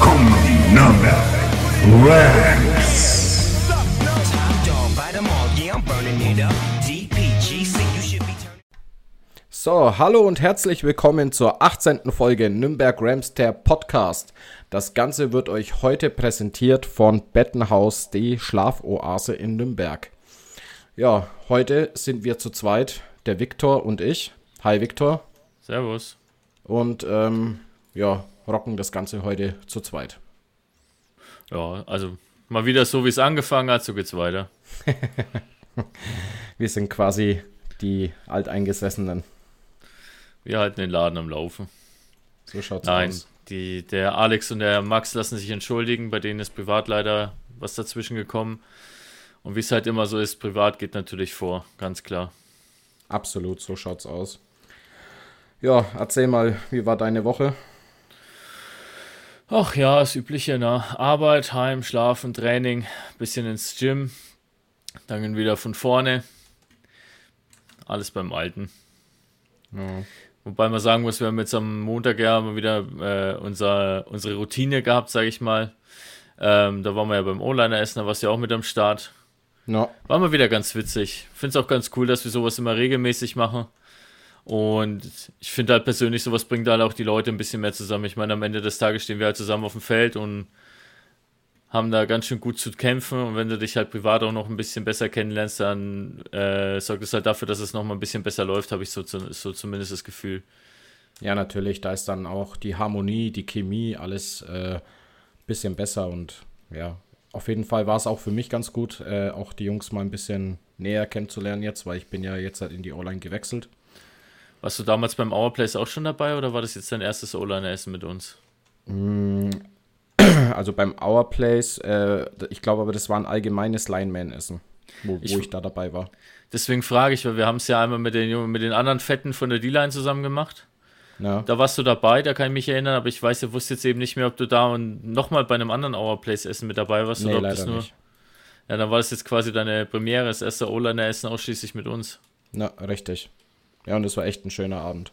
kommen die Nürnberg Ranks. So, hallo und herzlich willkommen zur 18. Folge Nürnberg Rams der Podcast. Das Ganze wird euch heute präsentiert von Bettenhaus, die Schlafoase in Nürnberg. Ja, heute sind wir zu zweit, der Viktor und ich. Hi Viktor. Servus. Und ähm, ja, rocken das Ganze heute zu zweit. Ja, also mal wieder so, wie es angefangen hat, so geht's weiter. Wir sind quasi die Alteingesessenen. Wir halten den Laden am Laufen. So schaut's Nein, aus. die, der Alex und der Max lassen sich entschuldigen, bei denen ist privat leider was dazwischen gekommen. Und wie es halt immer so ist, privat geht natürlich vor, ganz klar. Absolut, so schaut's aus. Ja, erzähl mal, wie war deine Woche? Ach ja, das Übliche, ne? Arbeit, Heim, Schlafen, Training, bisschen ins Gym, dann wieder von vorne. Alles beim Alten. Ja. Wobei man sagen muss, wir haben jetzt am Montag ja mal wieder äh, unser, unsere Routine gehabt, sage ich mal. Ähm, da waren wir ja beim O-Liner essen, da warst du ja auch mit am Start. No. War mal wieder ganz witzig. Finde es auch ganz cool, dass wir sowas immer regelmäßig machen. Und ich finde halt persönlich, sowas bringt halt auch die Leute ein bisschen mehr zusammen. Ich meine, am Ende des Tages stehen wir halt zusammen auf dem Feld und haben da ganz schön gut zu kämpfen. Und wenn du dich halt privat auch noch ein bisschen besser kennenlernst, dann äh, sorgt es halt dafür, dass es noch mal ein bisschen besser läuft, habe ich so, so zumindest das Gefühl. Ja, natürlich, da ist dann auch die Harmonie, die Chemie, alles äh, bisschen besser und ja, auf jeden Fall war es auch für mich ganz gut, äh, auch die Jungs mal ein bisschen näher kennenzulernen jetzt, weil ich bin ja jetzt halt in die O-Line gewechselt. Warst du damals beim Our Place auch schon dabei oder war das jetzt dein erstes O-Liner-Essen mit uns? Also beim Our Place, äh, ich glaube aber, das war ein allgemeines Lineman-Essen, wo, Ich- wo ich da dabei war. Deswegen frage ich, weil wir haben es ja einmal mit den, mit den anderen Fetten von der D-Line zusammen gemacht. Ja, Da warst du dabei, da kann ich mich erinnern, aber ich weiß, ich wusste jetzt eben nicht mehr, ob du da und nochmal bei einem anderen Our Place Essen mit dabei warst nee, oder ob leider das nur. nicht. Ja, dann war das jetzt quasi deine Premiere, das erste O-Liner Essen ausschließlich mit uns. Na, richtig. Ja, und es war echt ein schöner Abend.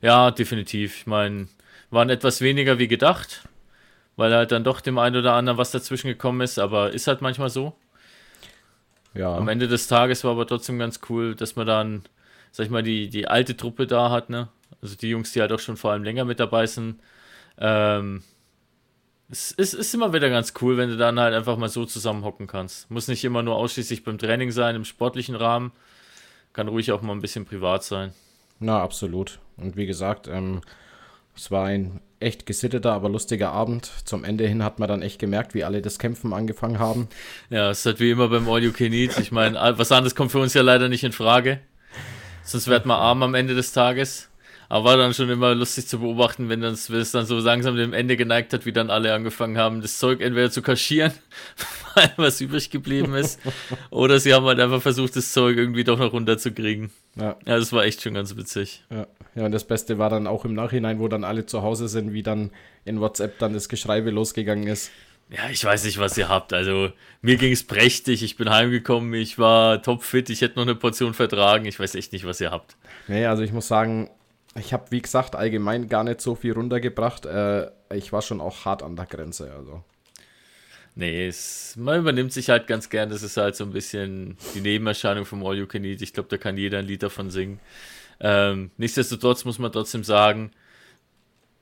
Ja, definitiv. Ich meine, waren etwas weniger wie gedacht, weil halt dann doch dem einen oder anderen was dazwischen gekommen ist, aber ist halt manchmal so. Ja, Am Ende des Tages war aber trotzdem ganz cool, dass man dann, sag ich mal, die, die alte Truppe da hat, ne? Also die Jungs, die halt auch schon vor allem länger mit dabei sind. Ähm, es ist, ist immer wieder ganz cool, wenn du dann halt einfach mal so zusammenhocken kannst. Muss nicht immer nur ausschließlich beim Training sein, im sportlichen Rahmen. Kann ruhig auch mal ein bisschen privat sein. na, absolut. Und wie gesagt, ähm, es war ein echt gesitteter, aber lustiger Abend. Zum Ende hin hat man dann echt gemerkt, wie alle das Kämpfen angefangen haben. Ja, es ist halt wie immer beim All You Can Eat. Ich meine, was anderes kommt für uns ja leider nicht in Frage. Sonst werden wir arm am Ende des Tages. Aber war dann schon immer lustig zu beobachten, wenn dann, es dann so langsam dem Ende geneigt hat, wie dann alle angefangen haben, das Zeug entweder zu kaschieren, weil was übrig geblieben ist, oder sie haben halt einfach versucht, das Zeug irgendwie doch noch runterzukriegen. Ja, Ja, das war echt schon ganz witzig. ja. ja, und das Beste war dann auch im Nachhinein, wo dann alle zu Hause sind, wie dann in WhatsApp dann das Geschreibe losgegangen ist. Ja, ich weiß nicht, was ihr habt. Also, mir ging es prächtig. Ich bin heimgekommen. Ich war topfit. Ich hätte noch eine Portion vertragen. Ich weiß echt nicht, was ihr habt. Nee, also ich muss sagen, ich habe, wie gesagt, allgemein gar nicht so viel runtergebracht. Äh, ich war schon auch hart an der Grenze. Also. Nee, es, man übernimmt sich halt ganz gern. Das ist halt so ein bisschen die Nebenerscheinung vom All You Can Eat. Ich glaube, da kann jeder ein Lied davon singen. Ähm, nichtsdestotrotz muss man trotzdem sagen,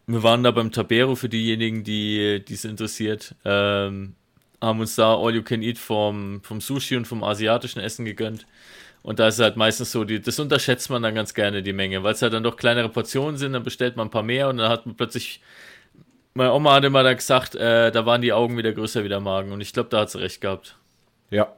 wir waren da beim Tabero für diejenigen, die es interessiert. Ähm, haben uns da All You Can Eat vom, vom Sushi und vom asiatischen Essen gegönnt. Und da ist halt meistens so, die, das unterschätzt man dann ganz gerne, die Menge, weil es halt dann doch kleinere Portionen sind, dann bestellt man ein paar mehr und dann hat man plötzlich, meine Oma hat immer da gesagt, äh, da waren die Augen wieder größer wie der Magen und ich glaube, da hat sie recht gehabt. Ja,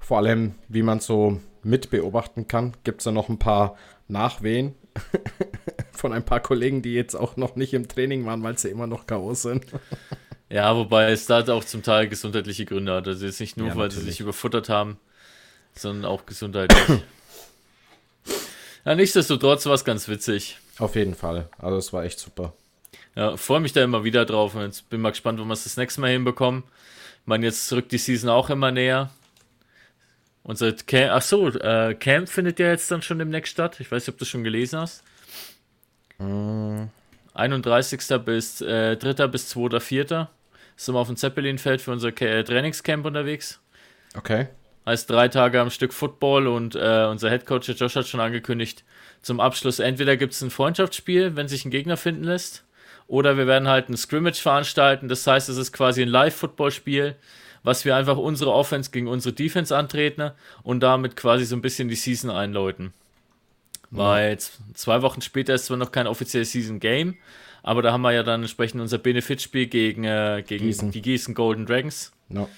vor allem, wie man so mit beobachten kann, gibt es da noch ein paar Nachwehen von ein paar Kollegen, die jetzt auch noch nicht im Training waren, weil sie immer noch K.O. sind. ja, wobei es da auch zum Teil gesundheitliche Gründe hat. Also jetzt nicht nur, ja, weil sie sich überfuttert haben, sondern auch gesundheitlich. ja, nichtsdestotrotz war es ganz witzig. Auf jeden Fall. Also es war echt super. Ja, freue mich da immer wieder drauf und jetzt bin mal gespannt, wo wir es das nächste Mal hinbekommen. Ich meine, jetzt rückt die Season auch immer näher. Unser Camp, ach so, äh, Camp findet ja jetzt dann schon demnächst statt. Ich weiß nicht, ob du schon gelesen hast. Mm. 31. bis äh, 3. bis 2. 4. sind wir auf dem Zeppelinfeld für unser Trainingscamp unterwegs. Okay. Heißt drei Tage am Stück Football und äh, unser Headcoach Josh hat schon angekündigt, zum Abschluss entweder gibt es ein Freundschaftsspiel, wenn sich ein Gegner finden lässt, oder wir werden halt ein Scrimmage veranstalten. Das heißt, es ist quasi ein Live-Football-Spiel was wir einfach unsere Offense gegen unsere Defense antreten und damit quasi so ein bisschen die Season einläuten. Ja. Weil zwei Wochen später ist zwar noch kein offizielles Season Game, aber da haben wir ja dann entsprechend unser Benefitspiel gegen, äh, gegen Gießen. die Gießen Golden Dragons. Ja.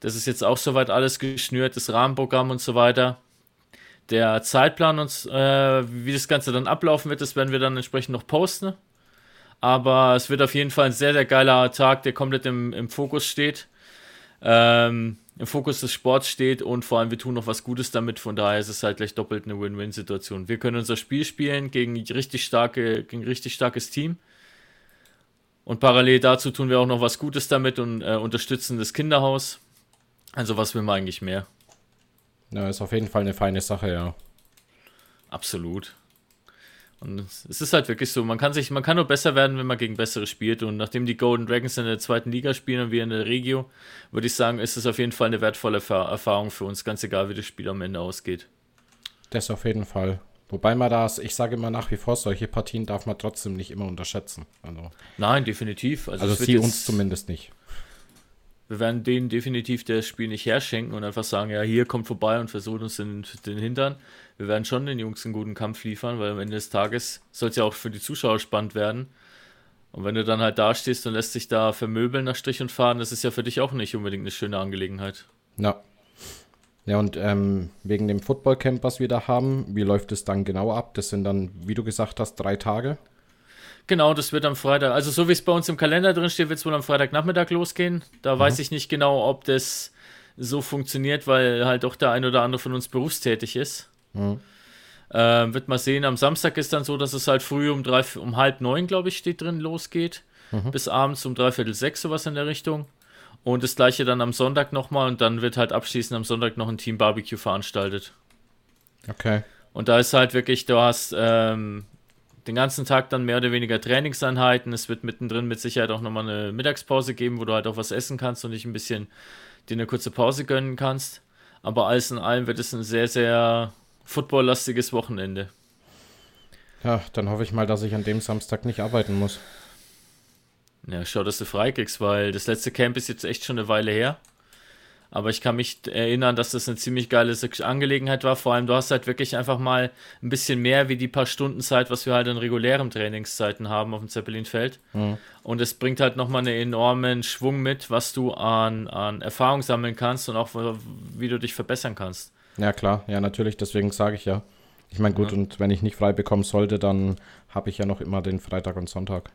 Das ist jetzt auch soweit alles geschnürt, das Rahmenprogramm und so weiter. Der Zeitplan und äh, wie das Ganze dann ablaufen wird, das werden wir dann entsprechend noch posten. Aber es wird auf jeden Fall ein sehr, sehr geiler Tag, der komplett im, im Fokus steht ähm, im Fokus des Sports steht und vor allem wir tun noch was Gutes damit. Von daher ist es halt gleich doppelt eine Win-Win-Situation. Wir können unser Spiel spielen gegen richtig starke, gegen richtig starkes Team. Und parallel dazu tun wir auch noch was Gutes damit und äh, unterstützen das Kinderhaus. Also was will man eigentlich mehr? Ja, ist auf jeden Fall eine feine Sache, ja. Absolut. Und es ist halt wirklich so, man kann sich, man kann nur besser werden, wenn man gegen bessere spielt. Und nachdem die Golden Dragons in der zweiten Liga spielen und wir in der Regio, würde ich sagen, ist es auf jeden Fall eine wertvolle Erfahrung für uns, ganz egal, wie das Spiel am Ende ausgeht. Das auf jeden Fall. Wobei man das, ich sage immer nach wie vor, solche Partien darf man trotzdem nicht immer unterschätzen. Also, Nein, definitiv. Also, also sie uns zumindest nicht wir werden denen definitiv das Spiel nicht herschenken und einfach sagen, ja, hier kommt vorbei und versucht uns den, den Hintern. Wir werden schon den Jungs einen guten Kampf liefern, weil am Ende des Tages soll es ja auch für die Zuschauer spannend werden. Und wenn du dann halt da stehst und lässt dich da vermöbeln nach Strich und Faden, das ist ja für dich auch nicht unbedingt eine schöne Angelegenheit. Ja. Ja, und ähm, wegen dem Footballcamp, was wir da haben, wie läuft es dann genau ab? Das sind dann, wie du gesagt hast, drei Tage. Genau, das wird am Freitag, also so wie es bei uns im Kalender drin steht, wird es wohl am Freitagnachmittag losgehen. Da mhm. weiß ich nicht genau, ob das so funktioniert, weil halt doch der ein oder andere von uns berufstätig ist. Mhm. Ähm, wird mal sehen, am Samstag ist dann so, dass es halt früh um, drei, um halb neun, glaube ich, steht drin, losgeht. Mhm. Bis abends um dreiviertel sechs, sowas in der Richtung. Und das gleiche dann am Sonntag nochmal und dann wird halt abschließend am Sonntag noch ein Team Barbecue veranstaltet. Okay. Und da ist halt wirklich, du hast ähm, den ganzen Tag dann mehr oder weniger Trainingseinheiten. Es wird mittendrin mit Sicherheit auch nochmal eine Mittagspause geben, wo du halt auch was essen kannst und dich ein bisschen dir eine kurze Pause gönnen kannst. Aber alles in allem wird es ein sehr, sehr footballlastiges Wochenende. Ja, dann hoffe ich mal, dass ich an dem Samstag nicht arbeiten muss. Ja, schau, dass du freikriegst, weil das letzte Camp ist jetzt echt schon eine Weile her. Aber ich kann mich erinnern, dass das eine ziemlich geile Angelegenheit war. Vor allem, du hast halt wirklich einfach mal ein bisschen mehr wie die paar Stunden Zeit, was wir halt in regulären Trainingszeiten haben auf dem Zeppelinfeld. Mhm. Und es bringt halt nochmal einen enormen Schwung mit, was du an, an Erfahrung sammeln kannst und auch wie du dich verbessern kannst. Ja, klar. Ja, natürlich. Deswegen sage ich ja. Ich meine, gut, ja. und wenn ich nicht frei bekommen sollte, dann habe ich ja noch immer den Freitag und Sonntag.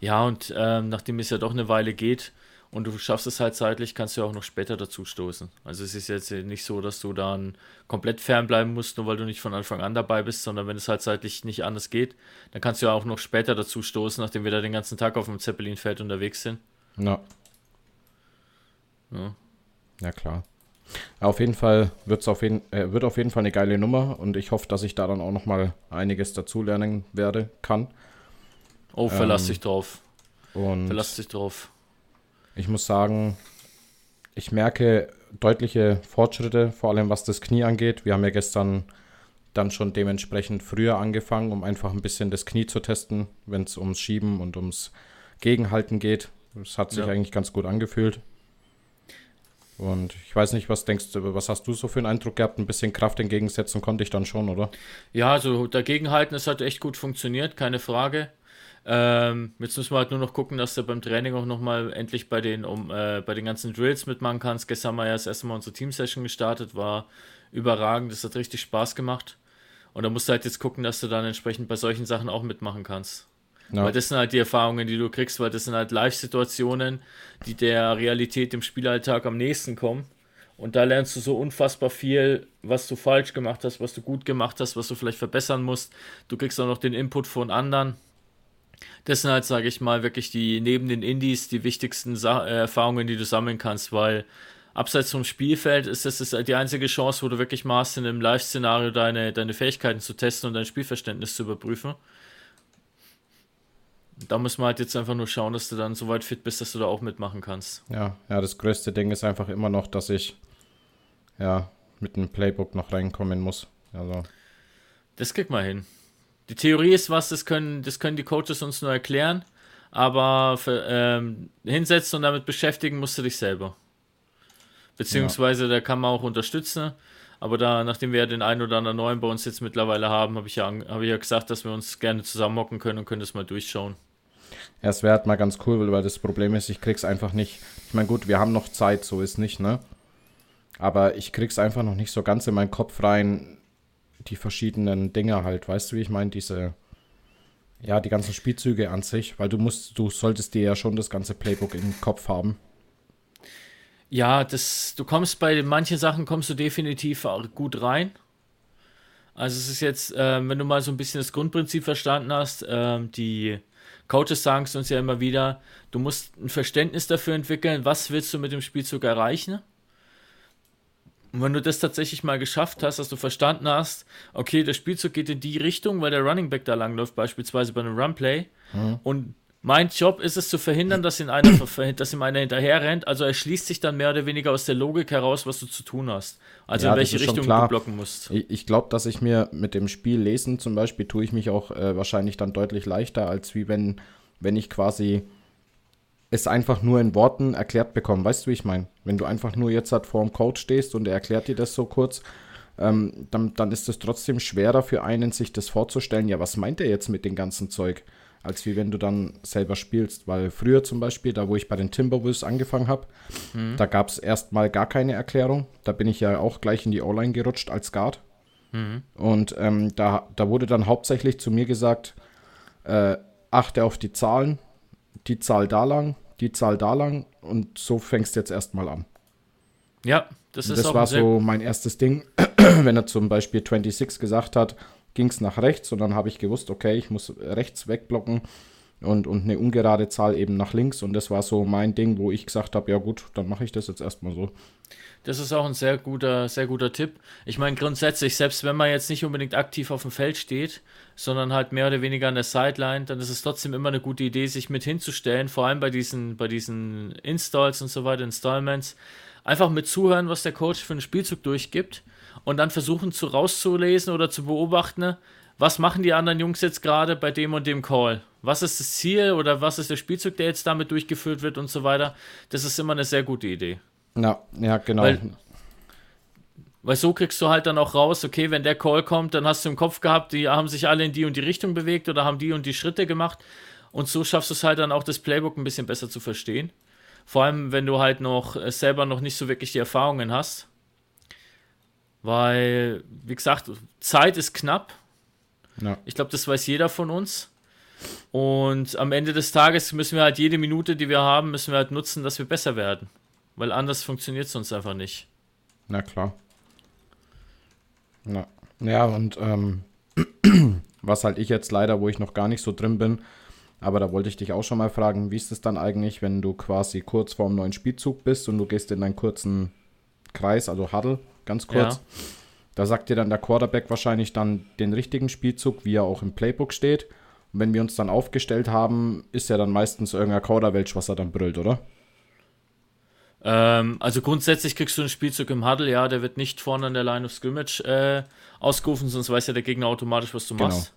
Ja, und ähm, nachdem es ja doch eine Weile geht, und du schaffst es halt zeitlich, kannst du auch noch später dazu stoßen. Also es ist jetzt nicht so, dass du dann komplett fernbleiben musst, nur weil du nicht von Anfang an dabei bist, sondern wenn es halt zeitlich nicht anders geht, dann kannst du ja auch noch später dazu stoßen, nachdem wir da den ganzen Tag auf dem Zeppelinfeld unterwegs sind. Ja. Ja, ja klar. Auf jeden Fall wird's auf jeden, äh, wird auf jeden Fall eine geile Nummer und ich hoffe, dass ich da dann auch noch mal einiges dazulernen werde, kann. Oh, verlass ähm, dich drauf. Und verlass dich drauf. Ich muss sagen, ich merke deutliche Fortschritte, vor allem was das Knie angeht. Wir haben ja gestern dann schon dementsprechend früher angefangen, um einfach ein bisschen das Knie zu testen, wenn es ums Schieben und ums Gegenhalten geht. Das hat sich ja. eigentlich ganz gut angefühlt. Und ich weiß nicht, was denkst du, was hast du so für einen Eindruck gehabt? Ein bisschen Kraft entgegensetzen konnte ich dann schon, oder? Ja, also dagegenhalten, es hat echt gut funktioniert, keine Frage. Ähm, jetzt müssen wir halt nur noch gucken, dass du beim Training auch nochmal endlich bei den, um, äh, bei den ganzen Drills mitmachen kannst. Gestern haben wir ja das erste Mal unsere Team-Session gestartet, war überragend, das hat richtig Spaß gemacht. Und da musst du halt jetzt gucken, dass du dann entsprechend bei solchen Sachen auch mitmachen kannst. Ja. Weil das sind halt die Erfahrungen, die du kriegst, weil das sind halt Live-Situationen, die der Realität im Spielalltag am nächsten kommen. Und da lernst du so unfassbar viel, was du falsch gemacht hast, was du gut gemacht hast, was du vielleicht verbessern musst. Du kriegst auch noch den Input von anderen. Das sind halt, sage ich mal, wirklich die neben den Indies die wichtigsten Sa äh, Erfahrungen, die du sammeln kannst, weil abseits vom Spielfeld ist das ist die einzige Chance, wo du wirklich mal hast, in einem Live-Szenario deine, deine Fähigkeiten zu testen und dein Spielverständnis zu überprüfen da muss man halt jetzt einfach nur schauen, dass du dann so weit fit bist, dass du da auch mitmachen kannst. Ja, ja, das größte Ding ist einfach immer noch, dass ich ja mit einem Playbook noch reinkommen muss. Also. Das kriegt man hin. Die Theorie ist was, das können, das können die Coaches uns nur erklären, aber für, ähm, hinsetzen und damit beschäftigen musst du dich selber. Beziehungsweise ja. da kann man auch unterstützen. Aber da, nachdem wir ja den einen oder anderen neuen bei uns jetzt mittlerweile haben, habe ich, ja, hab ich ja gesagt, dass wir uns gerne zusammenhocken können und können das mal durchschauen. Ja, es wäre halt mal ganz cool, weil das Problem ist, ich krieg's einfach nicht. Ich meine, gut, wir haben noch Zeit, so ist nicht, ne? Aber ich krieg's einfach noch nicht so ganz in meinen Kopf rein, die verschiedenen Dinge halt, weißt du, wie ich meine, diese, ja, die ganzen Spielzüge an sich, weil du musst, du solltest dir ja schon das ganze Playbook im Kopf haben. Ja, das, du kommst bei manchen Sachen kommst du definitiv gut rein. Also es ist jetzt, äh, wenn du mal so ein bisschen das Grundprinzip verstanden hast, äh, die Coaches sagen es uns ja immer wieder, du musst ein Verständnis dafür entwickeln, was willst du mit dem Spielzug erreichen. Und wenn du das tatsächlich mal geschafft hast, dass du verstanden hast, okay, der Spielzug geht in die Richtung, weil der Running Back da langläuft, beispielsweise bei einem Runplay, mhm. und mein Job ist es zu verhindern, dass, ihn einer, dass ihm einer hinterher rennt. Also er schließt sich dann mehr oder weniger aus der Logik heraus, was du zu tun hast. Also ja, in welche Richtung du blocken musst. Ich, ich glaube, dass ich mir mit dem Spiel lesen zum Beispiel, tue ich mich auch äh, wahrscheinlich dann deutlich leichter, als wie wenn, wenn ich quasi es einfach nur in Worten erklärt bekomme. Weißt du, wie ich meine? Wenn du einfach nur jetzt halt vor dem Coach stehst und er erklärt dir das so kurz, ähm, dann, dann ist es trotzdem schwerer für einen, sich das vorzustellen. Ja, was meint er jetzt mit dem ganzen Zeug? als wie wenn du dann selber spielst. Weil früher zum Beispiel, da wo ich bei den Timberwolves angefangen habe, mhm. da gab es erstmal gar keine Erklärung. Da bin ich ja auch gleich in die O-Line gerutscht als Guard. Mhm. Und ähm, da, da wurde dann hauptsächlich zu mir gesagt, äh, achte auf die Zahlen, die Zahl da lang, die Zahl da lang und so fängst du jetzt erstmal an. Ja, das ist das war so mein erstes Ding, wenn er zum Beispiel 26 gesagt hat, ging es nach rechts und dann habe ich gewusst, okay, ich muss rechts wegblocken und, und eine ungerade Zahl eben nach links. Und das war so mein Ding, wo ich gesagt habe, ja gut, dann mache ich das jetzt erstmal so. Das ist auch ein sehr guter, sehr guter Tipp. Ich meine, grundsätzlich, selbst wenn man jetzt nicht unbedingt aktiv auf dem Feld steht, sondern halt mehr oder weniger an der Sideline, dann ist es trotzdem immer eine gute Idee, sich mit hinzustellen, vor allem bei diesen, bei diesen Installs und so weiter, Installments, einfach mit zuhören, was der Coach für einen Spielzug durchgibt und dann versuchen zu rauszulesen oder zu beobachten, was machen die anderen Jungs jetzt gerade bei dem und dem Call? Was ist das Ziel oder was ist der Spielzug, der jetzt damit durchgeführt wird und so weiter? Das ist immer eine sehr gute Idee. Ja, ja, genau. Weil, weil so kriegst du halt dann auch raus, okay, wenn der Call kommt, dann hast du im Kopf gehabt, die haben sich alle in die und die Richtung bewegt oder haben die und die Schritte gemacht. Und so schaffst du es halt dann auch, das Playbook ein bisschen besser zu verstehen. Vor allem, wenn du halt noch äh, selber noch nicht so wirklich die Erfahrungen hast. Weil, wie gesagt, Zeit ist knapp. Ja. Ich glaube, das weiß jeder von uns. Und am Ende des Tages müssen wir halt jede Minute, die wir haben, müssen wir halt nutzen, dass wir besser werden. Weil anders funktioniert es uns einfach nicht. Na klar. Na, ja, und ähm, was halt ich jetzt leider, wo ich noch gar nicht so drin bin, aber da wollte ich dich auch schon mal fragen, wie ist es dann eigentlich, wenn du quasi kurz vorm neuen Spielzug bist und du gehst in deinen kurzen Kreis, also Huddle, ganz kurz. Ja. Da sagt dir dann der Quarterback wahrscheinlich dann den richtigen Spielzug, wie er auch im Playbook steht. Und wenn wir uns dann aufgestellt haben, ist ja dann meistens irgendein Kauderwelsch, was er dann brüllt, oder? Ähm, also grundsätzlich kriegst du einen Spielzug im Huddle, ja, der wird nicht vorne an der Line of Scrimmage äh, ausgerufen, sonst weiß ja der Gegner automatisch, was du genau. machst.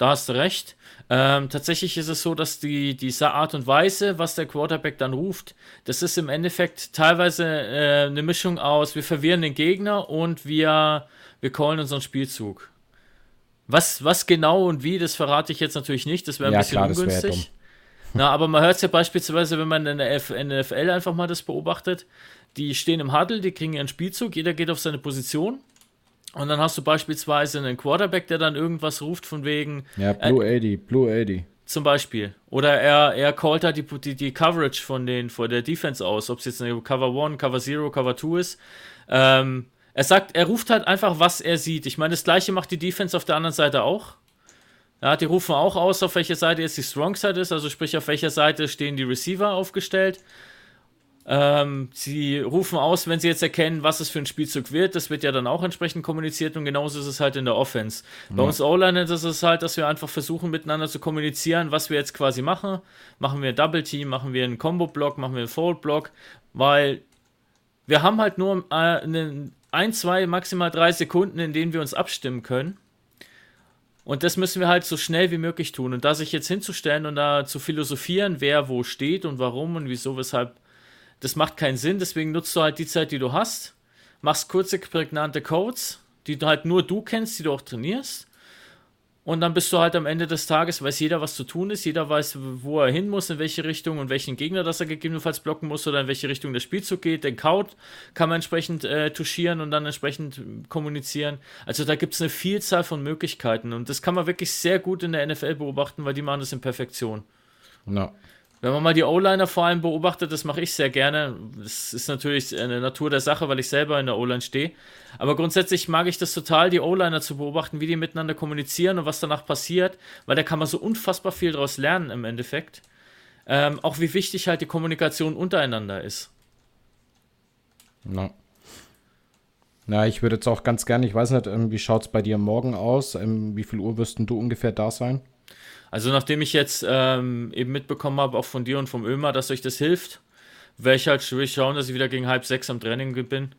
Da hast du recht. Ähm, tatsächlich ist es so, dass die, diese Art und Weise, was der Quarterback dann ruft, das ist im Endeffekt teilweise äh, eine Mischung aus, wir verwirren den Gegner und wir, wir callen unseren Spielzug. Was, was genau und wie, das verrate ich jetzt natürlich nicht, das wäre ein Ja, bisschen klar, ungünstig. Na, aber man hört es ja beispielsweise, wenn man in der F NFL einfach mal das beobachtet, die stehen im Huddle, die kriegen ihren Spielzug, jeder geht auf seine Position. Und dann hast du beispielsweise einen Quarterback, der dann irgendwas ruft von wegen, Ja, Blue 80, Blue 80. zum Beispiel. Oder er, er callt halt die, die, die Coverage von, den, von der Defense aus, ob es jetzt eine Cover 1, Cover 0, Cover 2 ist. Ähm, er sagt, er ruft halt einfach, was er sieht. Ich meine, das gleiche macht die Defense auf der anderen Seite auch. Ja, die rufen auch aus, auf welcher Seite jetzt die Strong Side ist, also sprich, auf welcher Seite stehen die Receiver aufgestellt. Ähm, sie rufen aus, wenn sie jetzt erkennen, was es für ein Spielzug wird. Das wird ja dann auch entsprechend kommuniziert und genauso ist es halt in der Offense. Bei uns O-Line ist es halt, dass wir einfach versuchen, miteinander zu kommunizieren, was wir jetzt quasi machen. Machen wir Double Team, machen wir einen Combo-Block, machen wir einen Fold-Block, weil wir haben halt nur äh, einen, ein, zwei, maximal drei Sekunden, in denen wir uns abstimmen können. Und das müssen wir halt so schnell wie möglich tun. Und da sich jetzt hinzustellen und da zu philosophieren, wer wo steht und warum und wieso, weshalb, das macht keinen Sinn. Deswegen nutzt du halt die Zeit, die du hast, machst kurze, prägnante Codes, die du halt nur du kennst, die du auch trainierst. Und dann bist du halt am Ende des Tages, weiß jeder, was zu tun ist, jeder weiß, wo er hin muss, in welche Richtung und welchen Gegner, das er gegebenenfalls blocken muss oder in welche Richtung der Spielzug geht. Den Count kann man entsprechend äh, touchieren und dann entsprechend kommunizieren. Also da gibt es eine Vielzahl von Möglichkeiten und das kann man wirklich sehr gut in der NFL beobachten, weil die machen das in Perfektion. Ja. Wenn man mal die O-Liner vor allem beobachtet, das mache ich sehr gerne. Das ist natürlich eine Natur der Sache, weil ich selber in der O-Line stehe. Aber grundsätzlich mag ich das total, die O-Liner zu beobachten, wie die miteinander kommunizieren und was danach passiert, weil da kann man so unfassbar viel daraus lernen im Endeffekt. Ähm, auch wie wichtig halt die Kommunikation untereinander ist. Na. Na, ich würde jetzt auch ganz gerne, ich weiß nicht, ähm, wie schaut es bei dir morgen aus? Ähm, wie viel Uhr wirst du ungefähr da sein? Also nachdem ich jetzt ähm, eben mitbekommen habe, auch von dir und vom Ömer, dass euch das hilft, werde ich halt ich schauen, dass ich wieder gegen halb sechs am Training bin.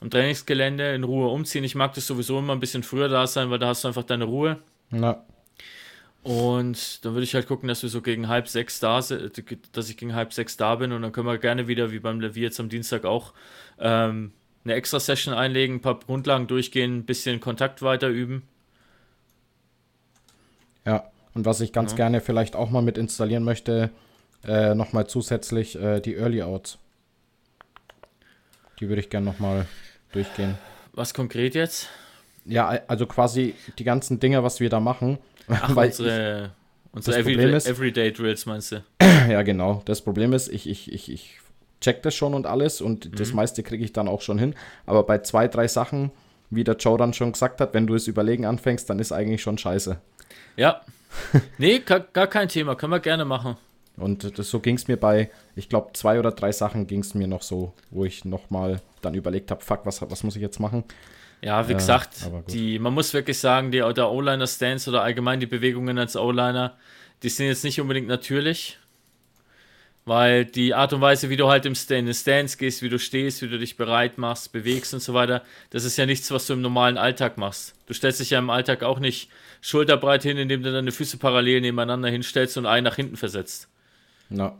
Am Trainingsgelände in Ruhe umziehen. Ich mag das sowieso immer ein bisschen früher da sein, weil da hast du einfach deine Ruhe. Na, Und dann würde ich halt gucken, dass wir so gegen halb sechs da sind, dass ich gegen halb sechs da bin und dann können wir gerne wieder, wie beim Levier jetzt am Dienstag auch, ähm, eine extra Session einlegen, ein paar Grundlagen durchgehen, ein bisschen Kontakt weiter üben. ja. Und was ich ganz Ja. gerne vielleicht auch mal mit installieren möchte, äh, nochmal zusätzlich äh, die Early Outs. Die würde ich gerne nochmal durchgehen. Was konkret jetzt? Ja, also quasi die ganzen Dinge, was wir da machen. Ach, unsere, unsere das Problem Everyday, ist- Everyday Drills meinst du? Ja, genau. Das Problem ist, ich, ich, ich, ich check das schon und alles und das meiste kriege ich dann auch schon hin. Aber bei zwei, drei Sachen, wie der Joe dann schon gesagt hat, wenn du es überlegen anfängst, dann ist eigentlich schon scheiße. Ja. nee, gar, gar kein Thema, können wir gerne machen. Und das, so ging es mir bei, ich glaube, zwei oder drei Sachen ging es mir noch so, wo ich nochmal dann überlegt habe, fuck, was, was muss ich jetzt machen? Ja, wie Ja, gesagt, die, man muss wirklich sagen, die, der O-Liner-Stance oder allgemein die Bewegungen als O-Liner, die sind jetzt nicht unbedingt natürlich. Weil die Art und Weise, wie du halt im Stand, in den Stance gehst, wie du stehst, wie du dich bereit machst, bewegst und so weiter, das ist ja nichts, was du im normalen Alltag machst. Du stellst dich ja im Alltag auch nicht schulterbreit hin, indem du deine Füße parallel nebeneinander hinstellst und einen nach hinten versetzt. Na,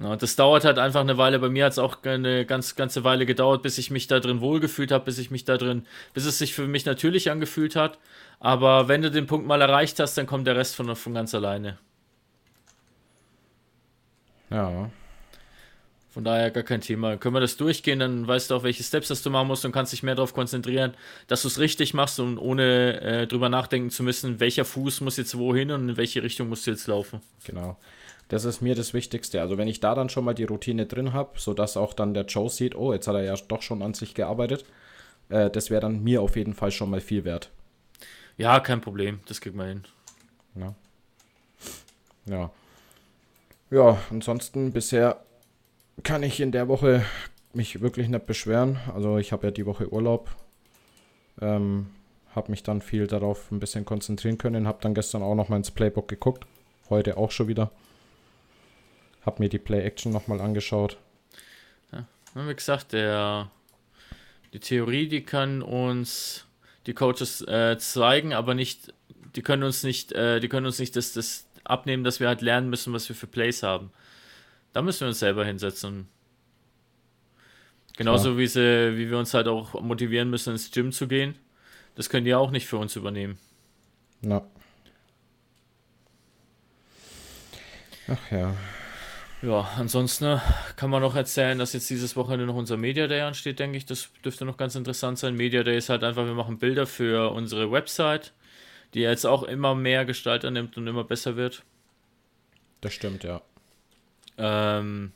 Ja, und das dauert halt einfach eine Weile. Bei mir hat es auch eine ganz, ganze Weile gedauert, bis ich mich da drin wohlgefühlt habe, bis ich mich da drin, bis es sich für mich natürlich angefühlt hat. Aber wenn du den Punkt mal erreicht hast, dann kommt der Rest von, von ganz alleine. Ja. Von daher gar kein Thema. Können wir das durchgehen, dann weißt du auch, welche Steps das du machen musst und kannst dich mehr darauf konzentrieren, dass du es richtig machst und ohne äh, drüber nachdenken zu müssen, welcher Fuß muss jetzt wohin und in welche Richtung musst du jetzt laufen. Genau. Das ist mir das Wichtigste. Also wenn ich da dann schon mal die Routine drin habe, sodass auch dann der Joe sieht, oh, jetzt hat er ja doch schon an sich gearbeitet, äh, das wäre dann mir auf jeden Fall schon mal viel wert. Ja, kein Problem. Das kriegt man hin. Ja. Ja. Ja, ansonsten bisher kann ich in der Woche mich wirklich nicht beschweren. Also ich habe ja die Woche Urlaub. Ähm, habe mich dann viel darauf ein bisschen konzentrieren können. Habe dann gestern auch noch mal ins Playbook geguckt. Heute auch schon wieder. Habe mir die Play-Action nochmal angeschaut. Ja, wie gesagt, der, die Theorie, die kann uns, die Coaches äh, zeigen, aber nicht, die können uns nicht, äh, die können uns nicht das, das abnehmen, dass wir halt lernen müssen, was wir für Plays haben. Da müssen wir uns selber hinsetzen. Genauso wie, sie, wie wir uns halt auch motivieren müssen, ins Gym zu gehen. Das können die auch nicht für uns übernehmen. Ja. Ach ja. Ja, ansonsten äh, kann man noch erzählen, dass jetzt dieses Wochenende noch unser Media Day ansteht, denke ich. Das dürfte noch ganz interessant sein. Media Day ist halt einfach, wir machen Bilder für unsere Website, die jetzt auch immer mehr Gestalt annimmt und immer besser wird. Das stimmt, ja. Ähm,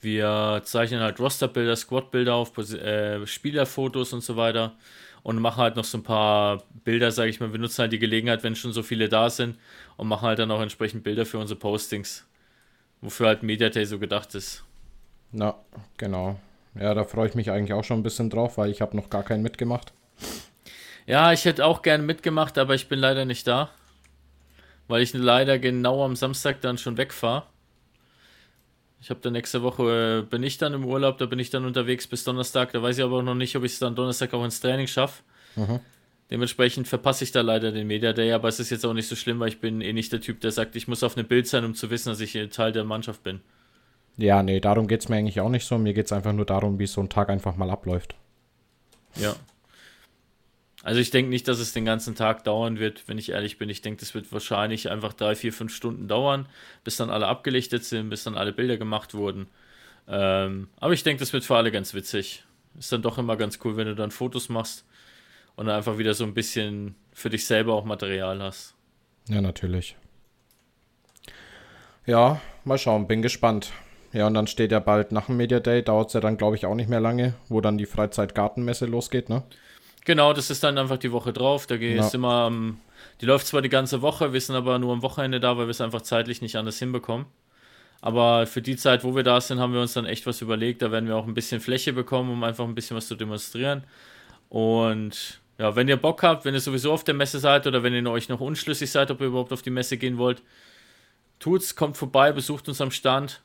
wir zeichnen halt Rosterbilder, Squadbilder auf, äh, Spielerfotos und so weiter und machen halt noch so ein paar Bilder, sage ich mal. Wir nutzen halt die Gelegenheit, wenn schon so viele da sind und machen halt dann auch entsprechend Bilder für unsere Postings. Wofür halt Mediaday so gedacht ist. Na, genau. Ja, da freue ich mich eigentlich auch schon ein bisschen drauf, weil ich habe noch gar keinen mitgemacht. Ja, ich hätte auch gerne mitgemacht, aber ich bin leider nicht da. Weil ich leider genau am Samstag dann schon wegfahre. Ich habe dann nächste Woche, äh, bin ich dann im Urlaub, da bin ich dann unterwegs bis Donnerstag. Da weiß ich aber noch nicht, ob ich es dann Donnerstag auch ins Training schaffe. Mhm. Dementsprechend verpasse ich da leider den Media Day, aber es ist jetzt auch nicht so schlimm, weil ich bin eh nicht der Typ, der sagt, ich muss auf eine Bild sein, um zu wissen, dass ich Teil der Mannschaft bin. Ja, nee, darum geht es mir eigentlich auch nicht so. Mir geht es einfach nur darum, wie so ein Tag einfach mal abläuft. Ja. Also ich denke nicht, dass es den ganzen Tag dauern wird, wenn ich ehrlich bin. Ich denke, das wird wahrscheinlich einfach drei, vier, fünf Stunden dauern, bis dann alle abgelichtet sind, bis dann alle Bilder gemacht wurden. Ähm, aber ich denke, das wird für alle ganz witzig. Ist dann doch immer ganz cool, wenn du dann Fotos machst und dann einfach wieder so ein bisschen für dich selber auch Material hast. Ja, natürlich. Ja, mal schauen, bin gespannt. Ja, und dann steht ja bald nach dem Media Day, dauert es ja dann, glaube ich, auch nicht mehr lange, wo dann die Freizeitgartenmesse losgeht, ne? Genau, das ist dann einfach die Woche drauf. Da geht es immer, um, die läuft zwar die ganze Woche, wir sind aber nur am Wochenende da, weil wir es einfach zeitlich nicht anders hinbekommen. Aber für die Zeit, wo wir da sind, haben wir uns dann echt was überlegt. Da werden wir auch ein bisschen Fläche bekommen, um einfach ein bisschen was zu demonstrieren. Und ja, wenn ihr Bock habt, wenn ihr sowieso auf der Messe seid oder wenn ihr euch noch unschlüssig seid, ob ihr überhaupt auf die Messe gehen wollt, tut's, kommt vorbei, besucht uns am Stand.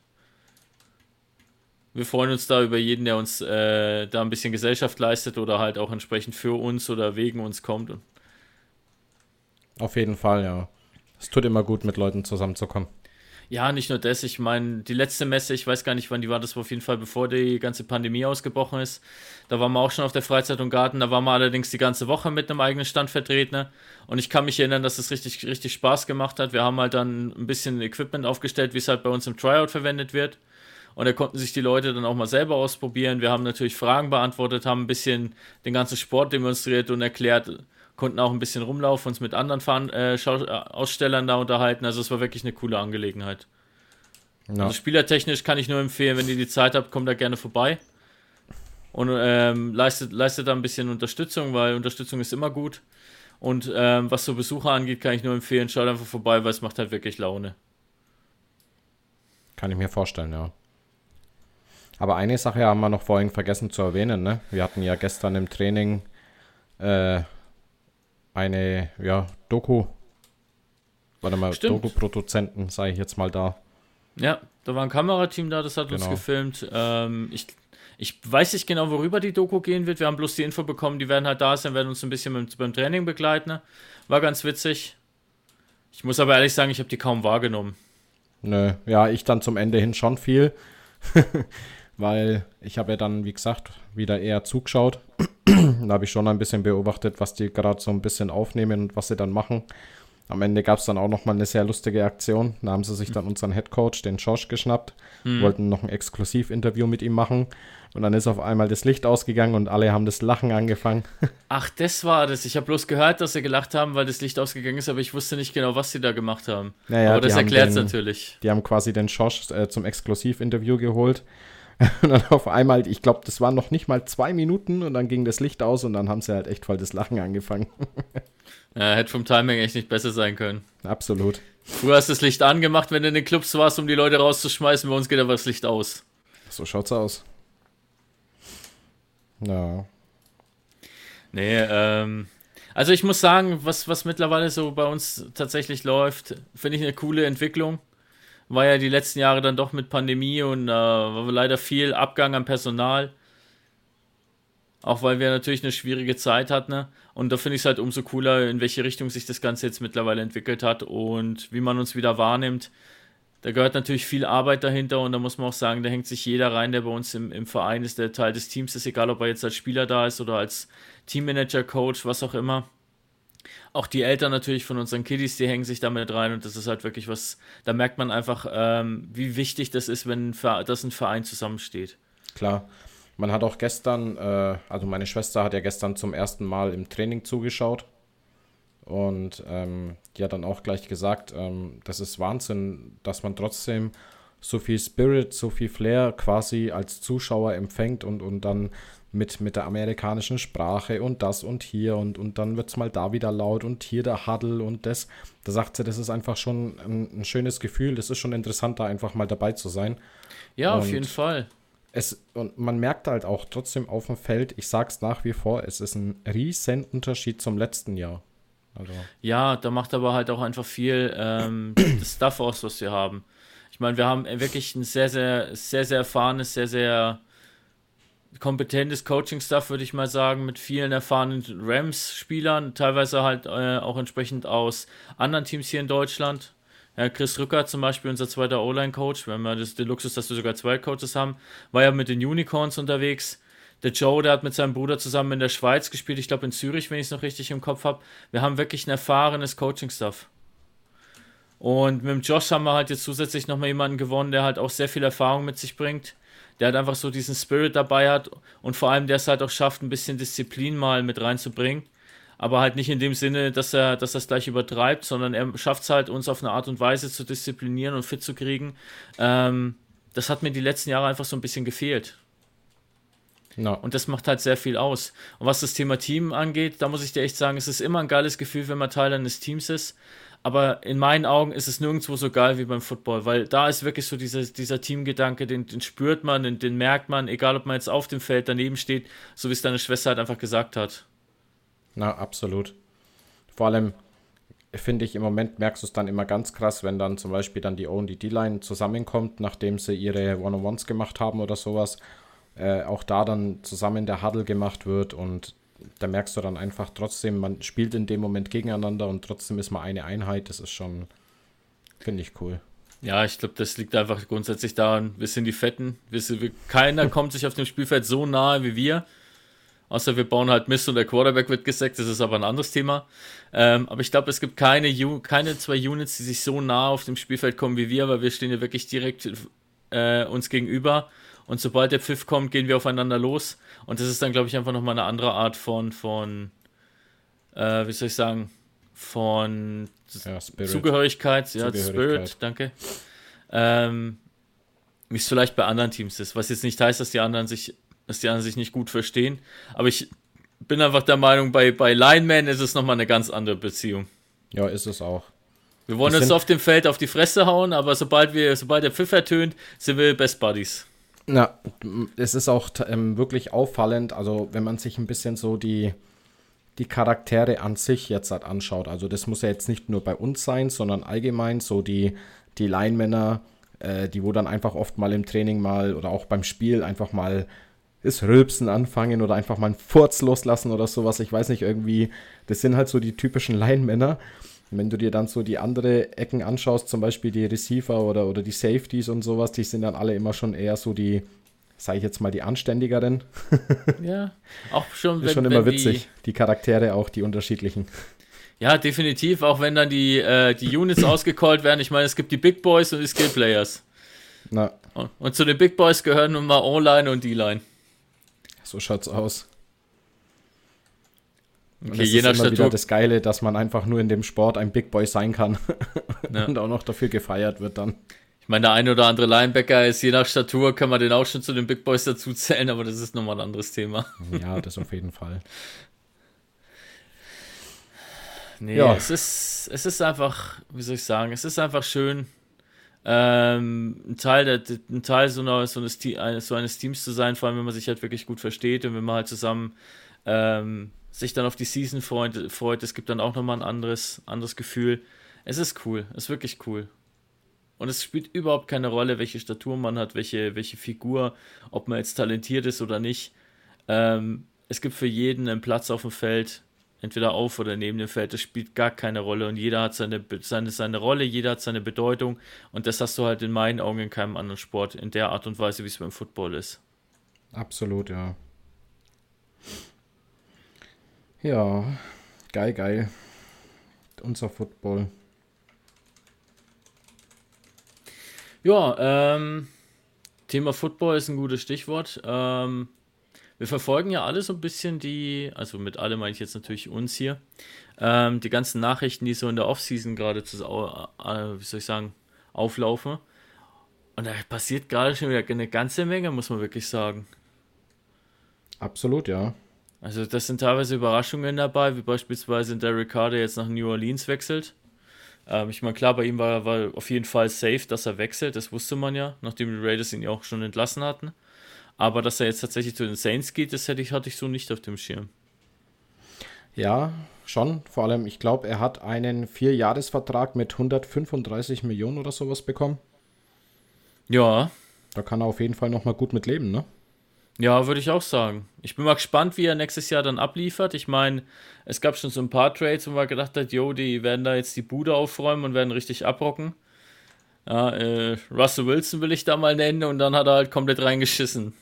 Wir freuen uns da über jeden, der uns äh, da ein bisschen Gesellschaft leistet oder halt auch entsprechend für uns oder wegen uns kommt. Auf jeden Fall, ja. Es tut immer gut, mit Leuten zusammenzukommen. Ja, nicht nur das. Ich meine, die letzte Messe, ich weiß gar nicht, wann die war, das war auf jeden Fall bevor die ganze Pandemie ausgebrochen ist. Da waren wir auch schon auf der Freizeit und Garten. Da waren wir allerdings die ganze Woche mit einem eigenen Stand vertreten. Und ich kann mich erinnern, dass es richtig, richtig Spaß gemacht hat. Wir haben halt dann ein bisschen Equipment aufgestellt, wie es halt bei uns im Tryout verwendet wird. Und da konnten sich die Leute dann auch mal selber ausprobieren. Wir haben natürlich Fragen beantwortet, haben ein bisschen den ganzen Sport demonstriert und erklärt, konnten auch ein bisschen rumlaufen, uns mit anderen Fahren, äh, äh, Ausstellern da unterhalten. Also es war wirklich eine coole Angelegenheit. Ja. Also spielertechnisch kann ich nur empfehlen, wenn ihr die Zeit habt, kommt da gerne vorbei. Und ähm, leistet, leistet da ein bisschen Unterstützung, weil Unterstützung ist immer gut. Und ähm, was so Besucher angeht, kann ich nur empfehlen, schaut einfach vorbei, weil es macht halt wirklich Laune. Kann ich mir vorstellen, ja. Aber eine Sache haben wir noch vorhin vergessen zu erwähnen. Ne? Wir hatten ja gestern im Training äh, eine ja, Doku. Warte mal, Doku-Produzenten, sage ich jetzt mal da. Ja, da war ein Kamerateam da, das hat genau. uns gefilmt. Ähm, ich, ich weiß nicht genau, worüber die Doku gehen wird. Wir haben bloß die Info bekommen, die werden halt da sein, werden uns ein bisschen mit, beim Training begleiten. Ne? War ganz witzig. Ich muss aber ehrlich sagen, ich habe die kaum wahrgenommen. Nö, ja, ich dann zum Ende hin schon viel. weil ich habe ja dann, wie gesagt, wieder eher zugeschaut. da habe ich schon ein bisschen beobachtet, was die gerade so ein bisschen aufnehmen und was sie dann machen. Am Ende gab es dann auch nochmal eine sehr lustige Aktion. Da haben sie sich dann unseren Headcoach, den Josh, geschnappt, mhm. wollten noch ein Exklusivinterview mit ihm machen. Und dann ist auf einmal das Licht ausgegangen und alle haben das Lachen angefangen. Ach, das war das. Ich habe bloß gehört, dass sie gelacht haben, weil das Licht ausgegangen ist, aber ich wusste nicht genau, was sie da gemacht haben. Naja, aber das erklärt es natürlich. Die haben quasi den Josh äh, zum Exklusivinterview geholt Und dann auf einmal, ich glaube, das waren noch nicht mal zwei Minuten und dann ging das Licht aus und dann haben sie halt echt voll das Lachen angefangen. ja, hätte vom Timing echt nicht besser sein können. Absolut. Früher hast du das Licht angemacht, wenn du in den Clubs warst, um die Leute rauszuschmeißen. Bei uns geht aber das Licht aus. So schaut's aus. Ja. Nee, ähm. Also ich muss sagen, was, was mittlerweile so bei uns tatsächlich läuft, finde ich eine coole Entwicklung war ja die letzten Jahre dann doch mit Pandemie und äh, war leider viel Abgang an Personal. Auch weil wir natürlich eine schwierige Zeit hatten. Ne? Und da finde ich es halt umso cooler, in welche Richtung sich das Ganze jetzt mittlerweile entwickelt hat und wie man uns wieder wahrnimmt. Da gehört natürlich viel Arbeit dahinter und da muss man auch sagen, da hängt sich jeder rein, der bei uns im, im Verein ist, der Teil des Teams ist, egal ob er jetzt als Spieler da ist oder als Teammanager, Coach, was auch immer. Auch die Eltern natürlich von unseren Kiddies, die hängen sich damit rein und das ist halt wirklich was, da merkt man einfach, ähm, wie wichtig das ist, wenn das ein Verein zusammensteht. Klar, man hat auch gestern, äh, also meine Schwester hat ja gestern zum ersten Mal im Training zugeschaut. Und ähm, die hat dann auch gleich gesagt, ähm, das ist Wahnsinn, dass man trotzdem so viel Spirit, so viel Flair quasi als Zuschauer empfängt und, und dann mit, mit der amerikanischen Sprache und das und hier und, und dann wird es mal da wieder laut und hier der Huddle und das. Da sagt sie, das ist einfach schon ein, ein schönes Gefühl, das ist schon interessant, da einfach mal dabei zu sein. Ja, und auf jeden Fall es, und man merkt halt auch trotzdem auf dem Feld, ich sag's nach wie vor, es ist ein riesen Unterschied zum letzten Jahr. Also. Ja, da macht aber halt auch einfach viel ähm, das Stuff aus, was wir haben. Ich meine, wir haben wirklich ein sehr, sehr, sehr, sehr erfahrenes, sehr, sehr kompetentes Coaching-Stuff, würde ich mal sagen, mit vielen erfahrenen Rams-Spielern, teilweise halt äh, auch entsprechend aus anderen Teams hier in Deutschland. Ja, Chris Rücker zum Beispiel, unser zweiter O-Line-Coach, wir haben ja das, den Luxus, dass wir sogar zwei Coaches haben, war ja mit den Unicorns unterwegs. Der Joe, der hat mit seinem Bruder zusammen in der Schweiz gespielt, ich glaube in Zürich, wenn ich es noch richtig im Kopf habe. Wir haben wirklich ein erfahrenes Coaching-Stuff. Und mit dem Josh haben wir halt jetzt zusätzlich nochmal jemanden gewonnen, der halt auch sehr viel Erfahrung mit sich bringt. Der halt einfach so diesen Spirit dabei hat und vor allem der es halt auch schafft, ein bisschen Disziplin mal mit reinzubringen aber halt nicht in dem Sinne, dass er, dass er es gleich übertreibt, sondern er schafft es halt, uns auf eine Art und Weise zu disziplinieren und fit zu kriegen. Ähm, das hat mir die letzten Jahre einfach so ein bisschen gefehlt. No. Und das macht halt sehr viel aus. Und was das Thema Team angeht, da muss ich dir echt sagen, es ist immer ein geiles Gefühl, wenn man Teil eines Teams ist. Aber in meinen Augen ist es nirgendwo so geil wie beim Football, weil da ist wirklich so dieser, dieser Teamgedanke, den, den spürt man, den, den merkt man, egal ob man jetzt auf dem Feld daneben steht, so wie es deine Schwester halt einfach gesagt hat. Na, absolut. Vor allem finde ich im Moment merkst du es dann immer ganz krass, wenn dann zum Beispiel dann die O und die D-Line zusammenkommt, nachdem sie ihre One-on-Ones gemacht haben oder sowas. Äh, auch da dann zusammen der Huddle gemacht wird und da merkst du dann einfach trotzdem, man spielt in dem Moment gegeneinander und trotzdem ist man eine Einheit. Das ist schon, finde ich cool. Ja, ich glaube, das liegt einfach grundsätzlich daran, wir sind die Fetten. Wir sind, wir, keiner kommt sich auf dem Spielfeld so nahe wie wir. Außer wir bauen halt Mist und der Quarterback wird gesackt, das ist aber ein anderes Thema. Ähm, aber ich glaube, es gibt keine, keine zwei Units, die sich so nah auf dem Spielfeld kommen wie wir, weil wir stehen ja wirklich direkt äh, uns gegenüber. Und sobald der Pfiff kommt, gehen wir aufeinander los. Und das ist dann, glaube ich, einfach nochmal eine andere Art von, von äh, wie soll ich sagen, von ja, Zugehörigkeit. Ja, Zugehörigkeit. Spirit, danke. Ähm, wie es vielleicht bei anderen Teams ist. Was jetzt nicht heißt, dass die anderen sich dass die anderen sich nicht gut verstehen. Aber ich bin einfach der Meinung, bei, bei Lineman ist es nochmal eine ganz andere Beziehung. Ja, ist es auch. Wir wollen uns auf dem Feld auf die Fresse hauen, aber sobald wir, sobald der Pfiff ertönt, sind wir Best Buddies. Na, es ist auch ähm, wirklich auffallend, also wenn man sich ein bisschen so die, die Charaktere an sich jetzt halt anschaut. Also das muss ja jetzt nicht nur bei uns sein, sondern allgemein so die, die Linemänner, äh, die wo dann einfach oft mal im Training mal oder auch beim Spiel einfach mal das Rülpsen anfangen oder einfach mal einen Furz loslassen oder sowas. Ich weiß nicht, irgendwie, das sind halt so die typischen Wenn du dir dann so die andere Ecken anschaust, zum Beispiel die Receiver oder, oder die Safeties und sowas, die sind dann alle immer schon eher so die, sage ich jetzt mal, die anständigeren. Ja, auch schon. Wenn, ist schon immer witzig, die, die, Charaktere auch, die unterschiedlichen. Ja, definitiv, auch wenn dann die, äh, die Units ausgecallt werden. Ich meine, es gibt die Big Boys und die Skill Players. Na. Und, und zu den Big Boys gehören nun mal O-Line und D-Line. So schaut's aus. Okay, und je nach ist immer wieder das Geile, dass man einfach nur in dem Sport ein Big Boy sein kann ja. und auch noch dafür gefeiert wird dann. Ich meine, der eine oder andere Linebacker ist je nach Statur, kann man den auch schon zu den Big Boys dazu zählen, aber das ist nochmal ein anderes Thema. ja, das auf jeden Fall. Nee, ja. es ist, es ist einfach, wie soll ich sagen, es ist einfach schön, ähm, ein Teil, der, ein Teil so, einer, so, eines, so eines Teams zu sein, vor allem wenn man sich halt wirklich gut versteht und wenn man halt zusammen ähm, sich dann auf die Season freut, freut. Es gibt dann auch nochmal ein anderes, anderes Gefühl. Es ist cool, es ist wirklich cool. Und es spielt überhaupt keine Rolle, welche Statur man hat, welche, welche Figur, ob man jetzt talentiert ist oder nicht. Ähm, es gibt für jeden einen Platz auf dem Feld, entweder auf oder neben dem Feld. Das spielt gar keine Rolle und jeder hat seine, seine, seine Rolle, jeder hat seine Bedeutung und das hast du halt in meinen Augen in keinem anderen Sport in der Art und Weise, wie es beim Football ist. Absolut, ja. Ja, geil, geil. Unser Football. Ja, ähm, Thema Football ist ein gutes Stichwort. Ähm, wir verfolgen ja alle so ein bisschen die, also mit alle meine ich jetzt natürlich uns hier, ähm, die ganzen Nachrichten, die so in der Offseason gerade zu, äh, wie soll ich sagen, auflaufen. Und da passiert gerade schon wieder eine ganze Menge, muss man wirklich sagen. Absolut, ja. Also das sind teilweise Überraschungen dabei, wie beispielsweise der jetzt nach New Orleans wechselt. Ähm, ich meine, klar, bei ihm war, war auf jeden Fall safe, dass er wechselt, das wusste man ja, nachdem die Raiders ihn ja auch schon entlassen hatten. Aber dass er jetzt tatsächlich zu den Saints geht, das hätte ich, hatte ich so nicht auf dem Schirm. Ja, schon. Vor allem, ich glaube, er hat einen Vierjahresvertrag mit 135 Millionen oder sowas bekommen. Ja. Da kann er auf jeden Fall nochmal gut mit leben, ne? Ja, würde ich auch sagen. Ich bin mal gespannt, wie er nächstes Jahr dann abliefert. Ich meine, es gab schon so ein paar Trades, wo man gedacht hat, jo, die werden da jetzt die Bude aufräumen und werden richtig abrocken. Ja, äh, Russell Wilson will ich da mal nennen und dann hat er halt komplett reingeschissen.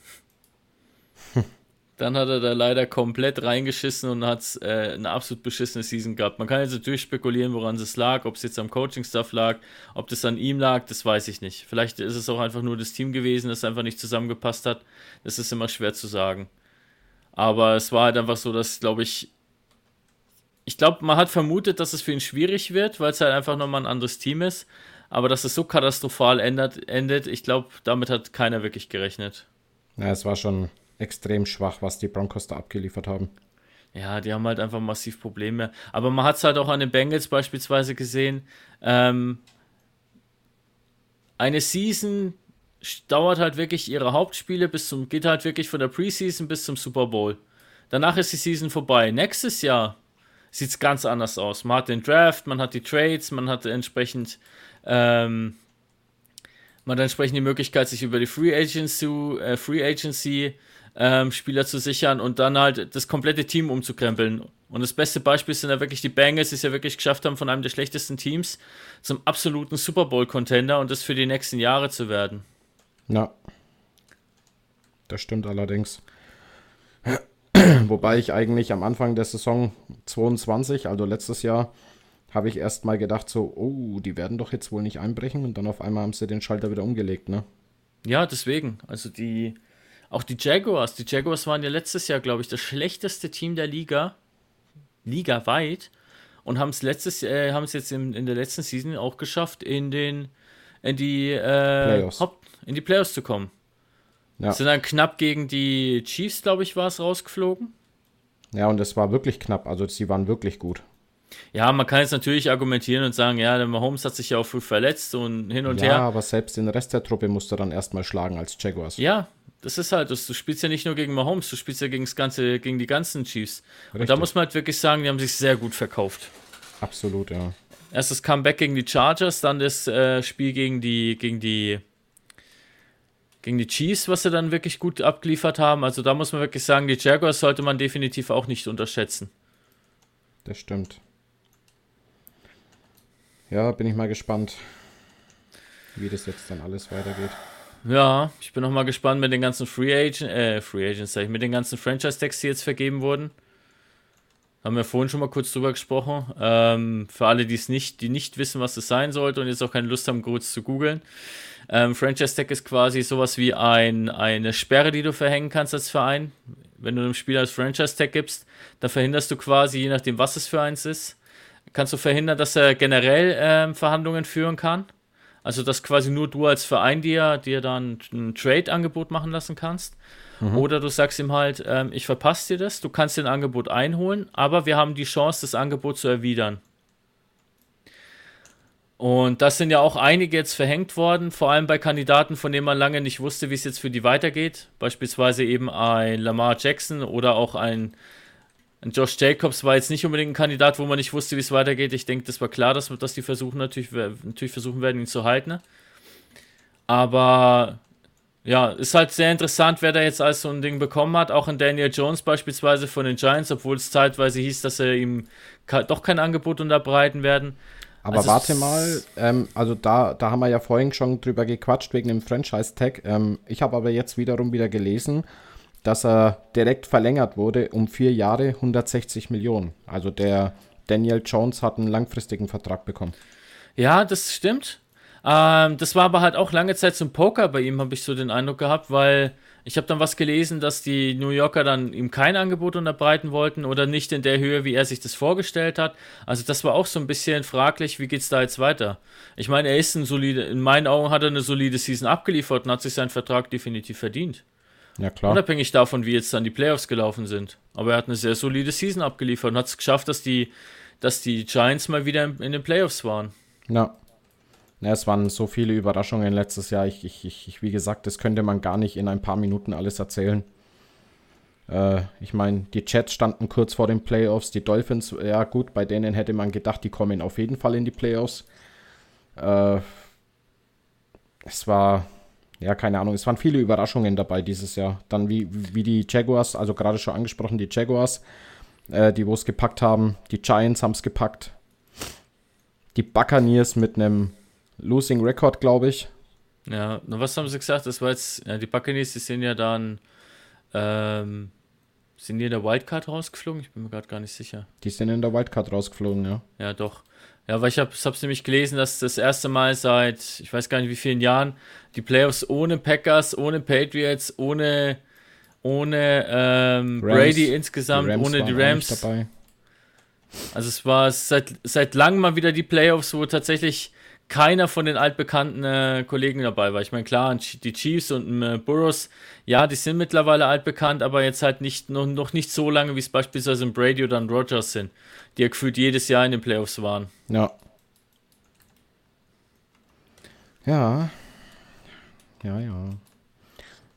Dann hat er da leider komplett reingeschissen und hat äh, eine absolut beschissene Season gehabt. Man kann jetzt natürlich spekulieren, woran es lag, ob es jetzt am Coaching-Stuff lag, ob das an ihm lag, das weiß ich nicht. Vielleicht ist es auch einfach nur das Team gewesen, das einfach nicht zusammengepasst hat. Das ist immer schwer zu sagen. Aber es war halt einfach so, dass, glaube ich, ich glaube, man hat vermutet, dass es für ihn schwierig wird, weil es halt einfach nochmal ein anderes Team ist. Aber dass es so katastrophal endet, ich glaube, damit hat keiner wirklich gerechnet. Ja, es war schon extrem schwach, was die Broncos da abgeliefert haben. Ja, die haben halt einfach massiv Probleme. Aber man hat es halt auch an den Bengals beispielsweise gesehen. Ähm, eine Season dauert halt wirklich ihre Hauptspiele bis zum, geht halt wirklich von der Preseason bis zum Super Bowl. Danach ist die Season vorbei. Nächstes Jahr sieht es ganz anders aus. Man hat den Draft, man hat die Trades, man hat entsprechend ähm, man hat entsprechend die Möglichkeit, sich über die Free Agency, äh, Free Agency ähm, Spieler zu sichern und dann halt das komplette Team umzukrempeln. Und das beste Beispiel sind ja wirklich die Bengals, die es ja wirklich geschafft haben, von einem der schlechtesten Teams zum absoluten Super Bowl-Contender und das für die nächsten Jahre zu werden. Ja. Das stimmt allerdings. Wobei ich eigentlich am Anfang der Saison 22, also letztes Jahr, habe ich erst mal gedacht, so, oh, die werden doch jetzt wohl nicht einbrechen und dann auf einmal haben sie den Schalter wieder umgelegt, ne? Ja, deswegen. Also die, auch die Jaguars. Die Jaguars waren ja letztes Jahr, glaube ich, das schlechteste Team der Liga. Liga weit. Und haben es letztes äh, haben es jetzt in, in der letzten Season auch geschafft, in den in die äh, in die Playoffs zu kommen. Ja. Sind dann knapp gegen die Chiefs, glaube ich, war es rausgeflogen. Ja, und es war wirklich knapp. Also sie waren wirklich gut. Ja, man kann jetzt natürlich argumentieren und sagen, ja, der Mahomes hat sich ja auch früh verletzt und hin und ja, her. Ja, aber selbst den Rest der Truppe musst du dann erstmal schlagen als Jaguars. Ja, das ist halt, das, du spielst ja nicht nur gegen Mahomes, du spielst ja gegen, das ganze, gegen die ganzen Chiefs. Richtig. Und da muss man halt wirklich sagen, die haben sich sehr gut verkauft. Absolut, ja. Erst das Comeback gegen die Chargers, dann das äh, Spiel gegen die, gegen die gegen die Chiefs, was sie dann wirklich gut abgeliefert haben. Also da muss man wirklich sagen, die Jaguars sollte man definitiv auch nicht unterschätzen. Das stimmt. Ja, bin ich mal gespannt, wie das jetzt dann alles weitergeht. Ja, ich bin noch mal gespannt mit den ganzen Free Agent, äh, Free Agents, sag ich, mit den ganzen Franchise-Tags, die jetzt vergeben wurden. Haben wir vorhin schon mal kurz drüber gesprochen. Ähm, für alle, die es nicht, die nicht wissen, was es sein sollte und jetzt auch keine Lust haben, kurz zu googeln. Ähm, Franchise-Tag ist quasi sowas wie ein, eine Sperre, die du verhängen kannst als Verein. Wenn du einem Spieler als Franchise-Tag gibst, dann verhinderst du quasi, je nachdem, was es für eins ist, kannst du verhindern, dass er generell ähm, Verhandlungen führen kann. Also, dass quasi nur du als Verein dir, dir dann ein Trade-Angebot machen lassen kannst. Mhm. Oder du sagst ihm halt, ähm, ich verpasse dir das, du kannst den Angebot einholen, aber wir haben die Chance, das Angebot zu erwidern. Und das sind ja auch einige jetzt verhängt worden, vor allem bei Kandidaten, von denen man lange nicht wusste, wie es jetzt für die weitergeht. Beispielsweise eben ein Lamar Jackson oder auch ein Josh Jacobs war jetzt nicht unbedingt ein Kandidat, wo man nicht wusste, wie es weitergeht. Ich denke, das war klar, dass, dass die versuchen natürlich, natürlich versuchen werden, ihn zu halten. Aber ja, ist halt sehr interessant, wer da jetzt alles so ein Ding bekommen hat. Auch in Daniel Jones beispielsweise von den Giants, obwohl es zeitweise hieß, dass er ihm doch kein Angebot unterbreiten werden. Aber also warte mal, ähm, also da, da haben wir ja vorhin schon drüber gequatscht wegen dem Franchise-Tag. Ähm, ich habe aber jetzt wiederum wieder gelesen, dass er direkt verlängert wurde um vier Jahre 160 Millionen. Also der Daniel Jones hat einen langfristigen Vertrag bekommen. Ja, das stimmt. Ähm, das war aber halt auch lange Zeit zum Poker bei ihm, habe ich so den Eindruck gehabt, weil ich habe dann was gelesen, dass die New Yorker dann ihm kein Angebot unterbreiten wollten oder nicht in der Höhe, wie er sich das vorgestellt hat. Also das war auch so ein bisschen fraglich, wie geht es da jetzt weiter? Ich meine, er ist ein solide, in meinen Augen hat er eine solide Season abgeliefert und hat sich seinen Vertrag definitiv verdient. Ja, klar. Unabhängig davon, wie jetzt dann die Playoffs gelaufen sind. Aber er hat eine sehr solide Season abgeliefert und hat es geschafft, dass die, dass die Giants mal wieder in, in den Playoffs waren. Ja. Ja, es waren so viele Überraschungen letztes Jahr. Ich, ich, ich, wie gesagt, das könnte man gar nicht in ein paar Minuten alles erzählen. Äh, ich meine, die Jets standen kurz vor den Playoffs. Die Dolphins, ja gut, bei denen hätte man gedacht, die kommen auf jeden Fall in die Playoffs. Äh, es war, ja, keine Ahnung, es waren viele Überraschungen dabei dieses Jahr. Dann wie, wie die Jaguars, also gerade schon angesprochen, die Jaguars, äh, die wo es gepackt haben. Die Giants haben es gepackt. Die Buccaneers mit einem Losing Record, glaube ich. Ja, na, was haben sie gesagt? Das war jetzt, ja, die Buccaneers, die sind ja dann, ähm, sind die in der Wildcard rausgeflogen? Ich bin mir gerade gar nicht sicher. Die sind in der Wildcard rausgeflogen, ja. Ja, doch. Ja, weil ich habe es nämlich gelesen, dass das erste Mal seit, ich weiß gar nicht wie vielen Jahren, die Playoffs ohne Packers, ohne Patriots, ohne, ohne ähm, Brady insgesamt, die ohne die Rams. Dabei. Also es war seit, seit langem mal wieder die Playoffs, wo tatsächlich keiner von den altbekannten äh, Kollegen dabei war. Ich meine, klar, die Chiefs und äh, Burroughs, ja, die sind mittlerweile altbekannt, aber jetzt halt nicht, noch, noch nicht so lange, wie es beispielsweise ein Brady oder ein Rogers sind, die ja gefühlt jedes Jahr in den Playoffs waren. Ja. Ja. Ja, ja.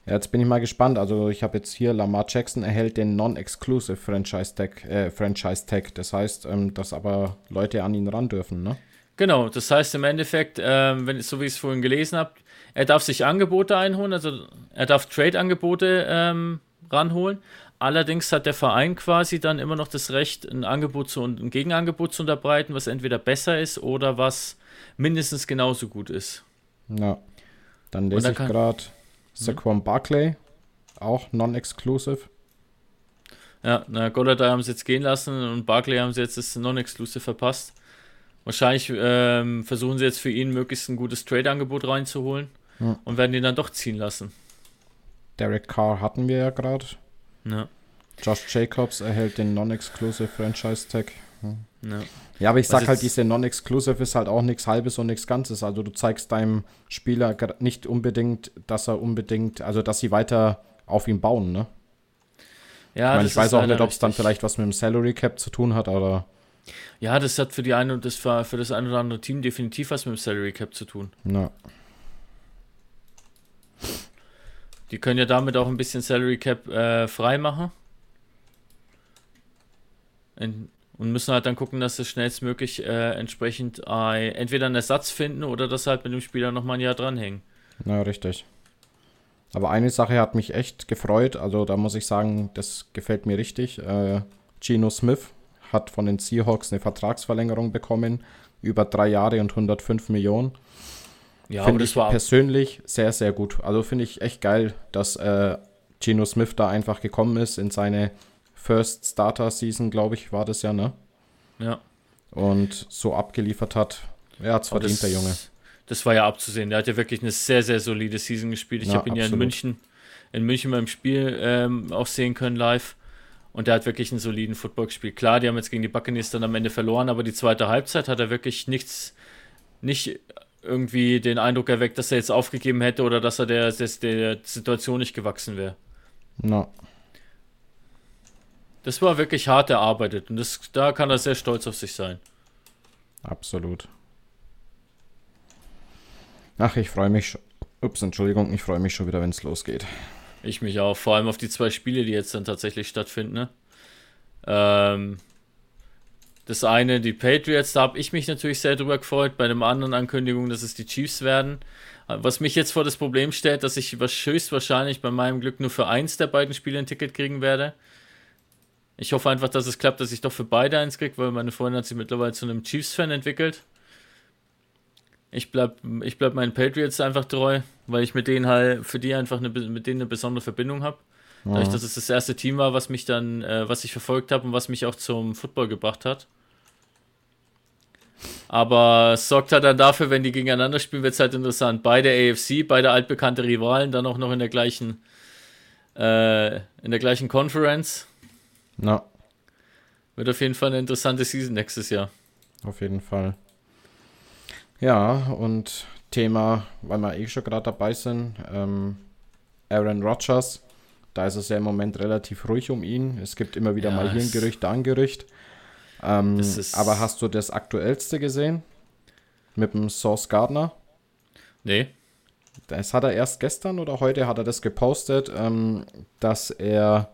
Ja, jetzt bin ich mal gespannt. Also ich habe jetzt hier, Lamar Jackson erhält den Non-Exclusive Franchise Tag, äh, Franchise. Das heißt, ähm, dass aber Leute an ihn ran dürfen, ne? Genau, das heißt im Endeffekt, ähm, wenn so wie ich es vorhin gelesen habe, er darf sich Angebote einholen, also er darf Trade-Angebote ähm, ranholen. Allerdings hat der Verein quasi dann immer noch das Recht, ein Angebot zu ein Gegenangebot zu unterbreiten, was entweder besser ist oder was mindestens genauso gut ist. Ja. Dann lese dann ich gerade Saquon Barclay, auch non-exclusive. Ja, na, Golladay haben sie jetzt gehen lassen und Barclay haben sie jetzt das non-exclusive verpasst. Wahrscheinlich ähm, versuchen sie jetzt für ihn möglichst ein gutes Trade-Angebot reinzuholen ja. und werden ihn dann doch ziehen lassen. Derek Carr hatten wir ja gerade. Ja. Josh Jacobs erhält den Non-Exclusive Franchise Tag. Ja. ja, aber ich sag halt, diese Non-Exclusive ist halt auch nichts Halbes und nichts Ganzes. Also du zeigst deinem Spieler nicht unbedingt, dass er unbedingt, also dass sie weiter auf ihn bauen, ne? Ja, ich, mein, ich weiß auch nicht, ob es dann vielleicht was mit dem Salary Cap zu tun hat, aber ja, das hat für die eine und das für, für das eine oder andere Team definitiv was mit dem Salary Cap zu tun. Ja. Die können ja damit auch ein bisschen Salary Cap äh, frei machen. In, und müssen halt dann gucken, dass sie schnellstmöglich äh, entsprechend äh, entweder einen Ersatz finden oder dass halt mit dem Spieler nochmal ein Jahr dranhängen. Na, richtig. Aber eine Sache hat mich echt gefreut, also da muss ich sagen, das gefällt mir richtig. Äh, Geno Smith hat von den Seahawks eine Vertragsverlängerung bekommen, über drei Jahre und 105 Millionen. Ja, finde ich persönlich sehr, sehr gut. Also finde ich echt geil, dass äh, Geno Smith da einfach gekommen ist in seine First Starter Season, glaube ich, war das ja, ne? Ja. Und so abgeliefert hat. Er hat es verdient, der Junge. Das war ja abzusehen. Der hat ja wirklich eine sehr, sehr solide Season gespielt. Ich ja, habe ihn absolut. ja in München, in München beim Spiel ähm, auch sehen können live. Und der hat wirklich einen soliden Football gespielt. Klar, die haben jetzt gegen die Buccaneers dann am Ende verloren, aber die zweite Halbzeit hat er wirklich nichts, nicht irgendwie den Eindruck erweckt, dass er jetzt aufgegeben hätte oder dass er der, der, der Situation nicht gewachsen wäre. No. Das war wirklich hart erarbeitet und das, da kann er sehr stolz auf sich sein. Absolut. Ach, ich freue mich. Ups, Entschuldigung, ich freue mich schon wieder, wenn es losgeht. Ich mich auch, vor allem auf die zwei Spiele, die jetzt dann tatsächlich stattfinden. Ne? Ähm, das eine, die Patriots, da habe ich mich natürlich sehr drüber gefreut. Bei dem anderen Ankündigung, dass es die Chiefs werden, Was mich jetzt vor das Problem stellt, dass ich höchstwahrscheinlich bei meinem Glück nur für eins der beiden Spiele ein Ticket kriegen werde. Ich hoffe einfach, dass es klappt, dass ich doch für beide eins kriege, weil meine Freundin hat sich mittlerweile zu einem Chiefs-Fan entwickelt. Ich bleib, ich bleib meinen Patriots einfach treu, weil ich mit denen halt, für die einfach eine, mit denen eine besondere Verbindung habe. Ja. Dadurch, dass es das erste Team war, was mich dann, äh, was ich verfolgt habe und was mich auch zum Football gebracht hat. Aber es sorgt halt dann dafür, wenn die gegeneinander spielen, wird es halt interessant. Beide AFC, beide altbekannte Rivalen, dann auch noch in der gleichen, äh, in der gleichen Conference. Na. Wird auf jeden Fall eine interessante Season nächstes Jahr. Auf jeden Fall. Ja, und Thema, weil wir eh schon gerade dabei sind, ähm, Aaron Rodgers. Da ist es ja im Moment relativ ruhig um ihn. Es gibt immer wieder ja, mal hier ein Gerücht, da ein Gerücht. Ähm, aber hast du das aktuellste gesehen? Mit dem Source Gardner? Nee. Das hat er erst gestern oder heute hat er das gepostet, ähm, dass er,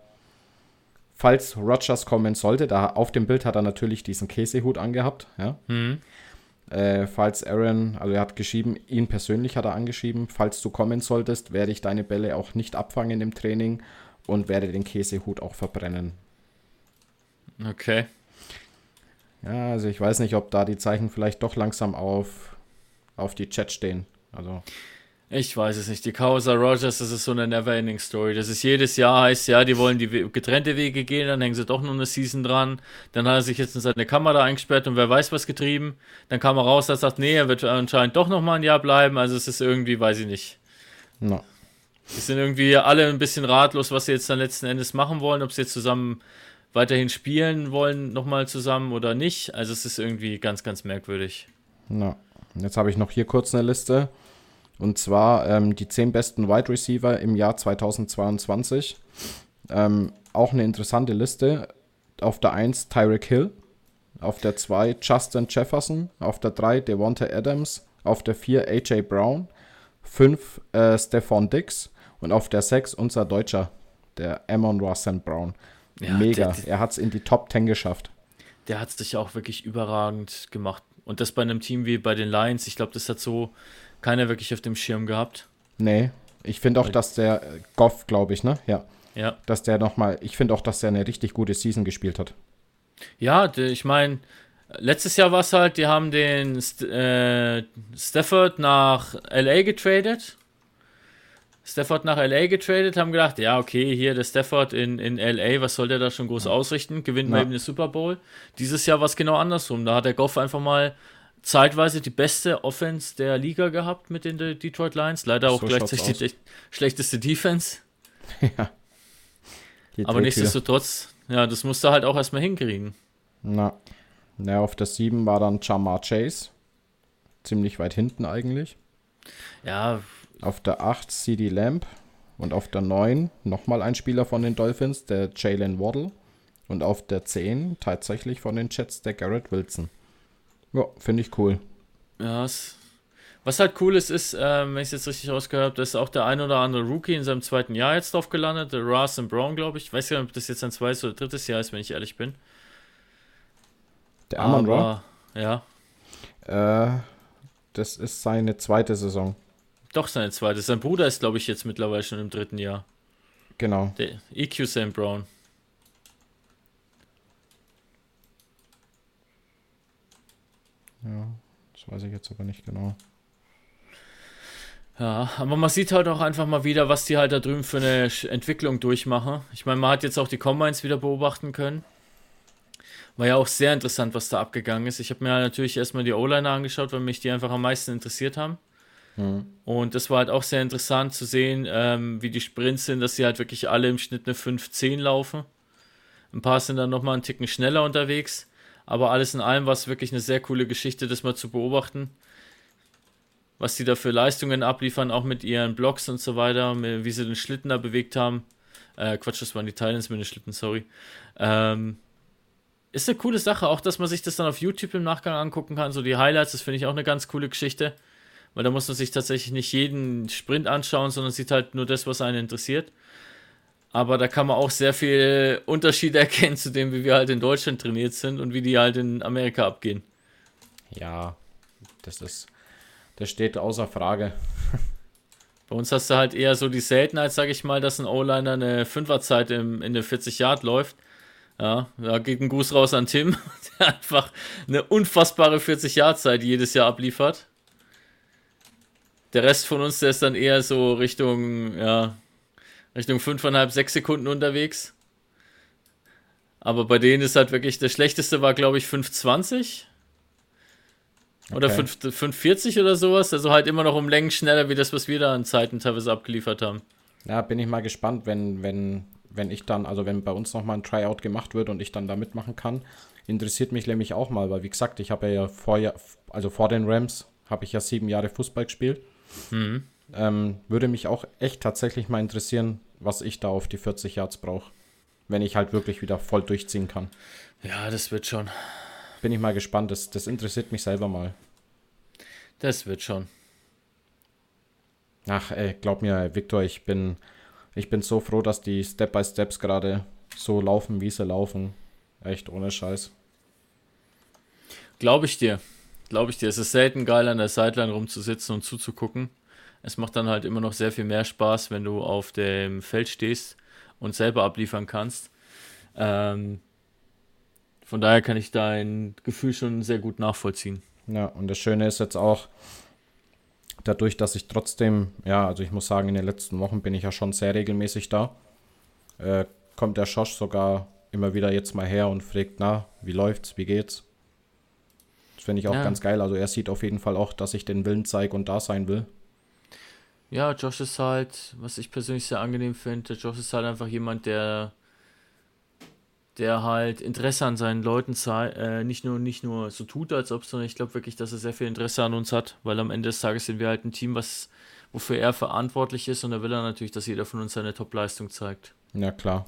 falls Rogers kommen sollte, da auf dem Bild hat er natürlich diesen Käsehut angehabt, ja. Mhm. Äh, falls Aaron, also er hat geschrieben, ihn persönlich hat er angeschrieben, falls du kommen solltest, werde ich deine Bälle auch nicht abfangen im Training und werde den Käsehut auch verbrennen. Okay. Ja, also ich weiß nicht, ob da die Zeichen vielleicht doch langsam auf, auf die Chat stehen. Also. Ich weiß es nicht. Die Causa Rogers, das ist so eine Neverending Story. Das ist jedes Jahr heißt, ja, die wollen die getrennte Wege gehen, dann hängen sie doch noch eine Season dran. Dann hat er sich jetzt in seine Kamera eingesperrt und wer weiß was getrieben. Dann kam er raus, er sagt, nee, er wird anscheinend doch noch mal ein Jahr bleiben. Also es ist irgendwie, weiß ich nicht. No. Die sind irgendwie alle ein bisschen ratlos, was sie jetzt dann letzten Endes machen wollen, ob sie jetzt zusammen weiterhin spielen wollen, nochmal zusammen oder nicht. Also es ist irgendwie ganz, ganz merkwürdig. Na, jetzt habe ich noch hier kurz eine Liste. Und zwar ähm, die zehn besten Wide Receiver im Jahr 2022. Ähm, auch eine interessante Liste. Auf der 1 Tyreek Hill. Auf der 2 Justin Jefferson. Auf der 3 Devonta Adams. Auf der 4 AJ Brown. 5 äh, Stephon Dix. Und auf der 6 unser Deutscher, der Amon Russell Brown. Ja, Mega. Der, er hat es in die Top 10 geschafft. Der hat es sich auch wirklich überragend gemacht. Und das bei einem Team wie bei den Lions, ich glaube, das hat so keiner wirklich auf dem Schirm gehabt. Nee, ich finde auch, dass der äh, Goff, glaube ich, ne? Ja. Ja. Dass der nochmal, ich finde auch, dass der eine richtig gute Season gespielt hat. Ja, ich meine, letztes Jahr war es halt, die haben den äh, Stafford nach LA getradet Stafford nach LA getradet, haben gedacht, ja, okay, hier der Stafford in, in LA, was soll der da schon groß ausrichten? Gewinnt ja. mal eben den Super Bowl. Dieses Jahr war es genau andersrum. Da hat der Goff einfach mal zeitweise die beste Offense der Liga gehabt mit den Detroit Lions. Leider auch so gleichzeitig die schlechteste Defense. Ja. Aber nichtsdestotrotz, ja, das musste halt auch erstmal hinkriegen. Na. Na, auf der 7 war dann Jamar Chase. Ziemlich weit hinten eigentlich. Ja, auf der 8 CD Lamb. Und auf der 9 nochmal ein Spieler von den Dolphins, der Jalen Waddle. Und auf der 10 tatsächlich von den Jets, der Garrett Wilson. Ja, finde ich cool. Ja, was halt cool ist, ist, äh, wenn ich es jetzt richtig rausgehört habe, dass auch der ein oder andere Rookie in seinem zweiten Jahr jetzt drauf gelandet, der Russell Brown, glaube ich. Ich weiß gar nicht, ob das jetzt sein zweites oder drittes Jahr ist, wenn ich ehrlich bin. Der Amon Ra? Ja. Äh, das ist seine zweite Saison. Doch, seine zweite. Sein Bruder ist, glaube ich, jetzt mittlerweile schon im dritten Jahr. Genau. Der EQ Sam Brown. Ja, das weiß ich jetzt aber nicht genau. Ja, aber man sieht halt auch einfach mal wieder, was die halt da drüben für eine Entwicklung durchmachen. Ich meine, man hat jetzt auch die Combines wieder beobachten können. War ja auch sehr interessant, was da abgegangen ist. Ich habe mir halt natürlich erstmal die O-Liner angeschaut, weil mich die einfach am meisten interessiert haben. Mhm. Und das war halt auch sehr interessant zu sehen, ähm, wie die Sprints sind, dass sie halt wirklich alle im Schnitt eine 5-10 laufen. Ein paar sind dann nochmal einen Ticken schneller unterwegs. Aber alles in allem war es wirklich eine sehr coole Geschichte, das mal zu beobachten. Was die da für Leistungen abliefern, auch mit ihren Blocks und so weiter, wie sie den Schlitten da bewegt haben. Äh, Quatsch, das waren die Titans mit den Schlitten, sorry. Ähm, ist eine coole Sache, auch dass man sich das dann auf YouTube im Nachgang angucken kann. So die Highlights, das finde ich auch eine ganz coole Geschichte weil da muss man sich tatsächlich nicht jeden Sprint anschauen, sondern sieht halt nur das, was einen interessiert. Aber da kann man auch sehr viel Unterschiede erkennen zu dem, wie wir halt in Deutschland trainiert sind und wie die halt in Amerika abgehen. Ja, das ist Das steht außer Frage. Bei uns hast du halt eher so die Seltenheit, sag ich mal, dass ein O-Liner eine Fünferzeit im, in der 40 Yard läuft. Ja, da geht ein Gruß raus an Tim, der einfach eine unfassbare 40 Yard Zeit jedes Jahr abliefert. Der Rest von uns, der ist dann eher so Richtung, ja, Richtung 5,5, 6 Sekunden unterwegs. Aber bei denen ist halt wirklich, das schlechteste war, glaube ich, 5,20. Oder okay. 5, 540 oder sowas. Also halt immer noch um Längen schneller wie das, was wir da an Zeiten teilweise abgeliefert haben. Ja, bin ich mal gespannt, wenn, wenn, wenn ich dann, also wenn bei uns nochmal ein Tryout gemacht wird und ich dann da mitmachen kann. Interessiert mich nämlich auch mal, weil wie gesagt, ich habe ja vorher, also vor den Rams, habe ich ja sieben Jahre Fußball gespielt. Mhm. Ähm, würde mich auch echt tatsächlich mal interessieren, was ich da auf die 40 Yards brauche. Wenn ich halt wirklich wieder voll durchziehen kann. Ja, das wird schon bin ich mal gespannt. Das, das interessiert mich selber mal. Das wird schon. Ach, ey, glaub mir, Victor, ich bin, ich bin so froh, dass die Step-by-Steps gerade so laufen, wie sie laufen. Echt, ohne Scheiß. Glaube ich dir. Glaube ich dir. Es ist selten geil, an der Sideline rumzusitzen und zuzugucken. Es macht dann halt immer noch sehr viel mehr Spaß, wenn du auf dem Feld stehst und selber abliefern kannst. Ähm, von daher kann ich dein Gefühl schon sehr gut nachvollziehen. Ja, und das Schöne ist jetzt auch, dadurch, dass ich trotzdem, ja, also ich muss sagen, in den letzten Wochen bin ich ja schon sehr regelmäßig da, äh, kommt der Schosch sogar immer wieder jetzt mal her und fragt, na, wie läuft's, wie geht's? Das finde ich auch ja. ganz geil. Also er sieht auf jeden Fall auch, dass ich den Willen zeige und da sein will. Ja, Josh ist halt, was ich persönlich sehr angenehm finde, Josh ist halt einfach jemand, der der halt Interesse an seinen Leuten zeigt, äh, nicht nur nicht nur so tut, als ob, sondern ich glaube wirklich, dass er sehr viel Interesse an uns hat, weil am Ende des Tages sind wir halt ein Team, was wofür er verantwortlich ist und da will er natürlich, dass jeder von uns seine Top-Leistung zeigt. Ja, klar.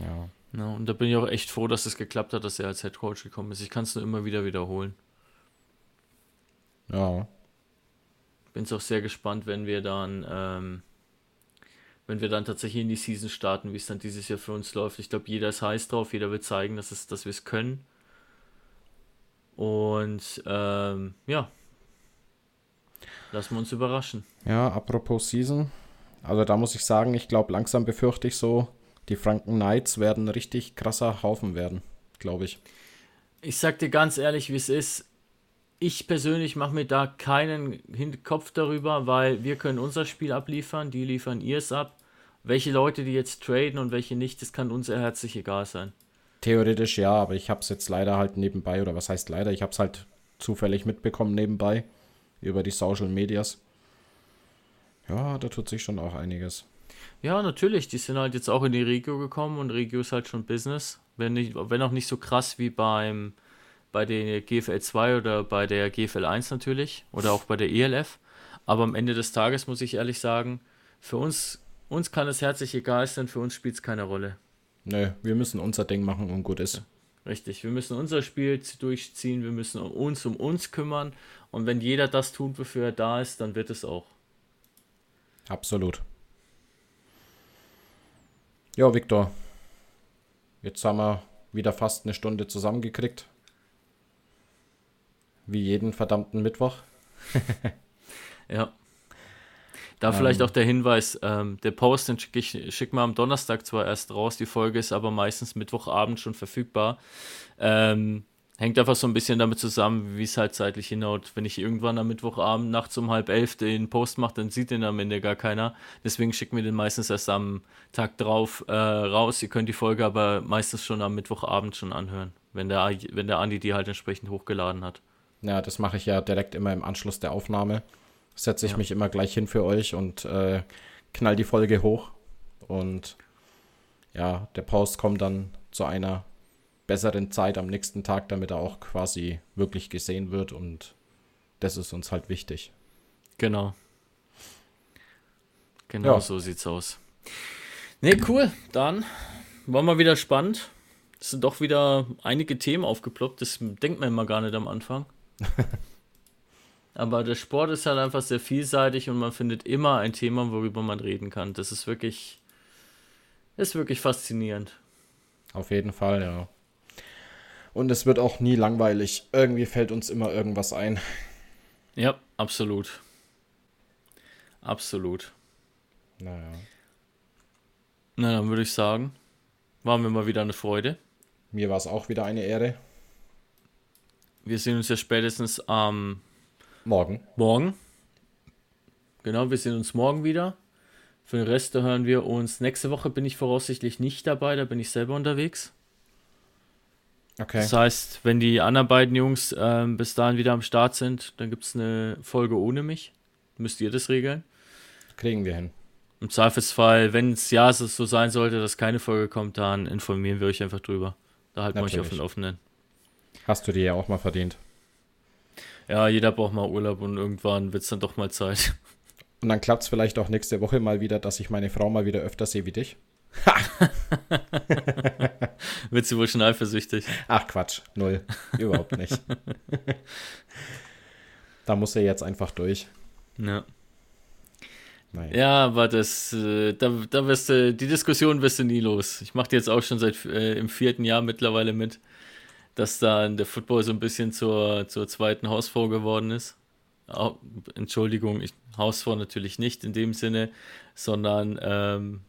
Ja. ja. Und da bin ich auch echt froh, dass es geklappt hat, dass er als Head Coach gekommen ist. Ich kann es nur immer wieder wiederholen. Ja. Bin es auch sehr gespannt, wenn wir dann ähm, wenn wir dann tatsächlich in die Season starten, wie es dann dieses Jahr für uns läuft. Ich glaube, jeder ist heiß drauf, jeder will zeigen, dass, es, dass wir es können. Und ähm, ja, lassen wir uns überraschen. Ja, apropos Season. Also da muss ich sagen, ich glaube, langsam befürchte ich so, die Franken Knights werden ein richtig krasser Haufen werden, glaube ich. Ich sag dir ganz ehrlich, wie es ist. Ich persönlich mache mir da keinen Kopf darüber, weil wir können unser Spiel abliefern, die liefern ihrs ab. Welche Leute die jetzt traden und welche nicht, das kann uns herzlich egal sein. Theoretisch ja, aber ich habe es jetzt leider halt nebenbei, oder was heißt leider, ich habe es halt zufällig mitbekommen nebenbei über die Social Medias. Ja, da tut sich schon auch einiges. Ja, natürlich, die sind halt jetzt auch in die Regio gekommen und Regio ist halt schon Business. Wenn, nicht, wenn auch nicht so krass wie beim bei der GFL 2 oder bei der GFL 1 natürlich oder auch bei der ELF. Aber am Ende des Tages muss ich ehrlich sagen, für uns uns kann es herzlich egal sein, für uns spielt es keine Rolle. Nö, wir müssen unser Ding machen und gut ist. Richtig, wir müssen unser Spiel durchziehen, wir müssen uns um uns kümmern und wenn jeder das tut, wofür er da ist, dann wird es auch. Absolut. Ja, Viktor. Jetzt haben wir wieder fast eine Stunde zusammengekriegt. Wie jeden verdammten Mittwoch. ja. Da vielleicht ähm. auch der Hinweis, ähm, der Post, den schicke ich schick mal am Donnerstag zwar erst raus, die Folge ist aber meistens Mittwochabend schon verfügbar. Ähm, hängt einfach so ein bisschen damit zusammen, wie es halt zeitlich hinhaut. Wenn ich irgendwann am Mittwochabend nachts um halb elf den Post mache, dann sieht den am Ende gar keiner. Deswegen schicken wir den meistens erst am Tag drauf äh, raus. Ihr könnt die Folge aber meistens schon am Mittwochabend schon anhören, wenn der, wenn der Andi die halt entsprechend hochgeladen hat. Ja, das mache ich ja direkt immer im Anschluss der Aufnahme setze ich ja. mich immer gleich hin für euch und äh, knall die Folge hoch. Und ja, der Post kommt dann zu einer besseren Zeit am nächsten Tag, damit er auch quasi wirklich gesehen wird. Und das ist uns halt wichtig. Genau. Genau ja. so sieht's aus. Ne, cool. Dann war mal wieder spannend. Es sind doch wieder einige Themen aufgeploppt. Das denkt man immer gar nicht am Anfang. Aber der Sport ist halt einfach sehr vielseitig und man findet immer ein Thema, worüber man reden kann. Das ist wirklich, ist wirklich faszinierend. Auf jeden Fall, ja. Und es wird auch nie langweilig. Irgendwie fällt uns immer irgendwas ein. Ja, absolut. Absolut. Naja. Na, dann würde ich sagen, war mir mal wieder eine Freude. Mir war es auch wieder eine Ehre. Wir sehen uns ja spätestens am Morgen. Morgen. Genau, wir sehen uns morgen wieder. Für den Rest hören wir uns. Nächste Woche bin ich voraussichtlich nicht dabei, da bin ich selber unterwegs. Okay. Das heißt, wenn die anderen beiden Jungs ähm, bis dahin wieder am Start sind, dann gibt es eine Folge ohne mich. Müsst ihr das regeln? Kriegen wir hin. Im Zweifelsfall, wenn es ja so sein sollte, dass keine Folge kommt, dann informieren wir euch einfach drüber. Da halten wir euch auf dem Laufenden. Hast du dir ja auch mal verdient. Ja, jeder braucht mal Urlaub und irgendwann wird es dann doch mal Zeit. Und dann klappt es vielleicht auch nächste Woche mal wieder, dass ich meine Frau mal wieder öfter sehe wie dich. wird sie wohl schon eifersüchtig. Ach Quatsch, null. Überhaupt nicht. da muss er jetzt einfach durch. Ja. Naja. Ja, aber das, äh, da, da wirst du, die Diskussion wirst du nie los. Ich mache die jetzt auch schon seit äh, im vierten Jahr mittlerweile mit, dass dann der Football so ein bisschen zur, zur zweiten Hausfrau geworden ist. Au- Entschuldigung, ich, Hausfrau natürlich nicht in dem Sinne, sondern ähm,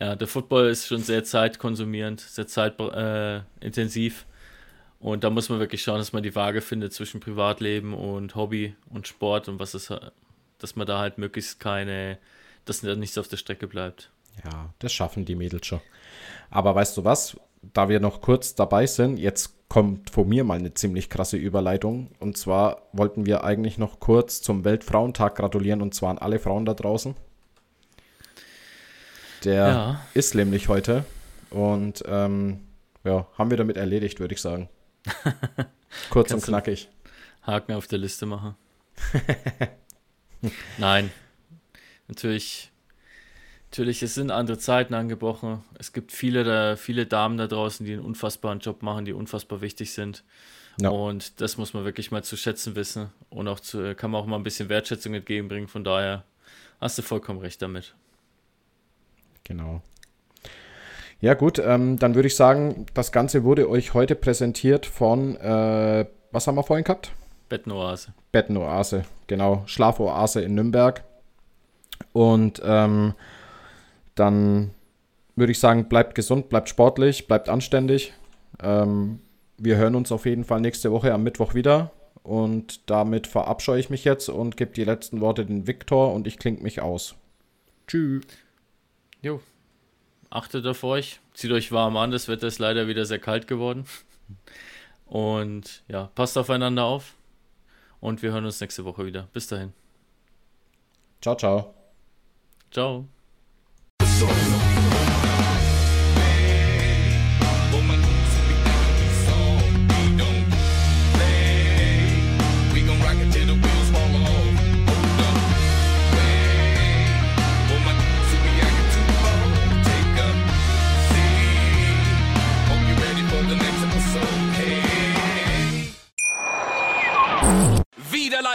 ja, der Football ist schon sehr zeitkonsumierend, sehr zeitintensiv. Äh, und da muss man wirklich schauen, dass man die Waage findet zwischen Privatleben und Hobby und Sport und was es, dass man da halt möglichst keine, dass da nichts auf der Strecke bleibt. Ja, das schaffen die Mädels schon. Aber weißt du was? Da wir noch kurz dabei sind, jetzt kommt von mir mal eine ziemlich krasse Überleitung. Und zwar wollten wir eigentlich noch kurz zum Weltfrauentag gratulieren und zwar an alle Frauen da draußen. Der Ja. ist nämlich heute. Und ähm, ja, haben wir damit erledigt, würde ich sagen. Kurz und knackig. Haken auf der Liste machen. Nein. Natürlich, natürlich, es sind andere Zeiten angebrochen. Es gibt viele, da, viele Damen da draußen, die einen unfassbaren Job machen, die unfassbar wichtig sind. Ja. Und das muss man wirklich mal zu schätzen wissen. Und auch zu, kann man auch mal ein bisschen Wertschätzung entgegenbringen. Von daher hast du vollkommen recht damit. Genau. Ja, gut, ähm, dann würde ich sagen, das Ganze wurde euch heute präsentiert von, äh, was haben wir vorhin gehabt? Bettenoase. Bettenoase, genau, Schlafoase in Nürnberg. Und ähm, dann würde ich sagen, bleibt gesund, bleibt sportlich, bleibt anständig. Ähm, wir hören uns auf jeden Fall nächste Woche am Mittwoch wieder. Und damit verabscheue ich mich jetzt und gebe die letzten Worte den Viktor und ich klinge mich aus. Tschüss. Jo. Achtet auf euch, zieht euch warm an, das Wetter ist leider wieder sehr kalt geworden. Und ja, passt aufeinander auf. Und wir hören uns nächste Woche wieder. Bis dahin. Ciao, ciao. Ciao.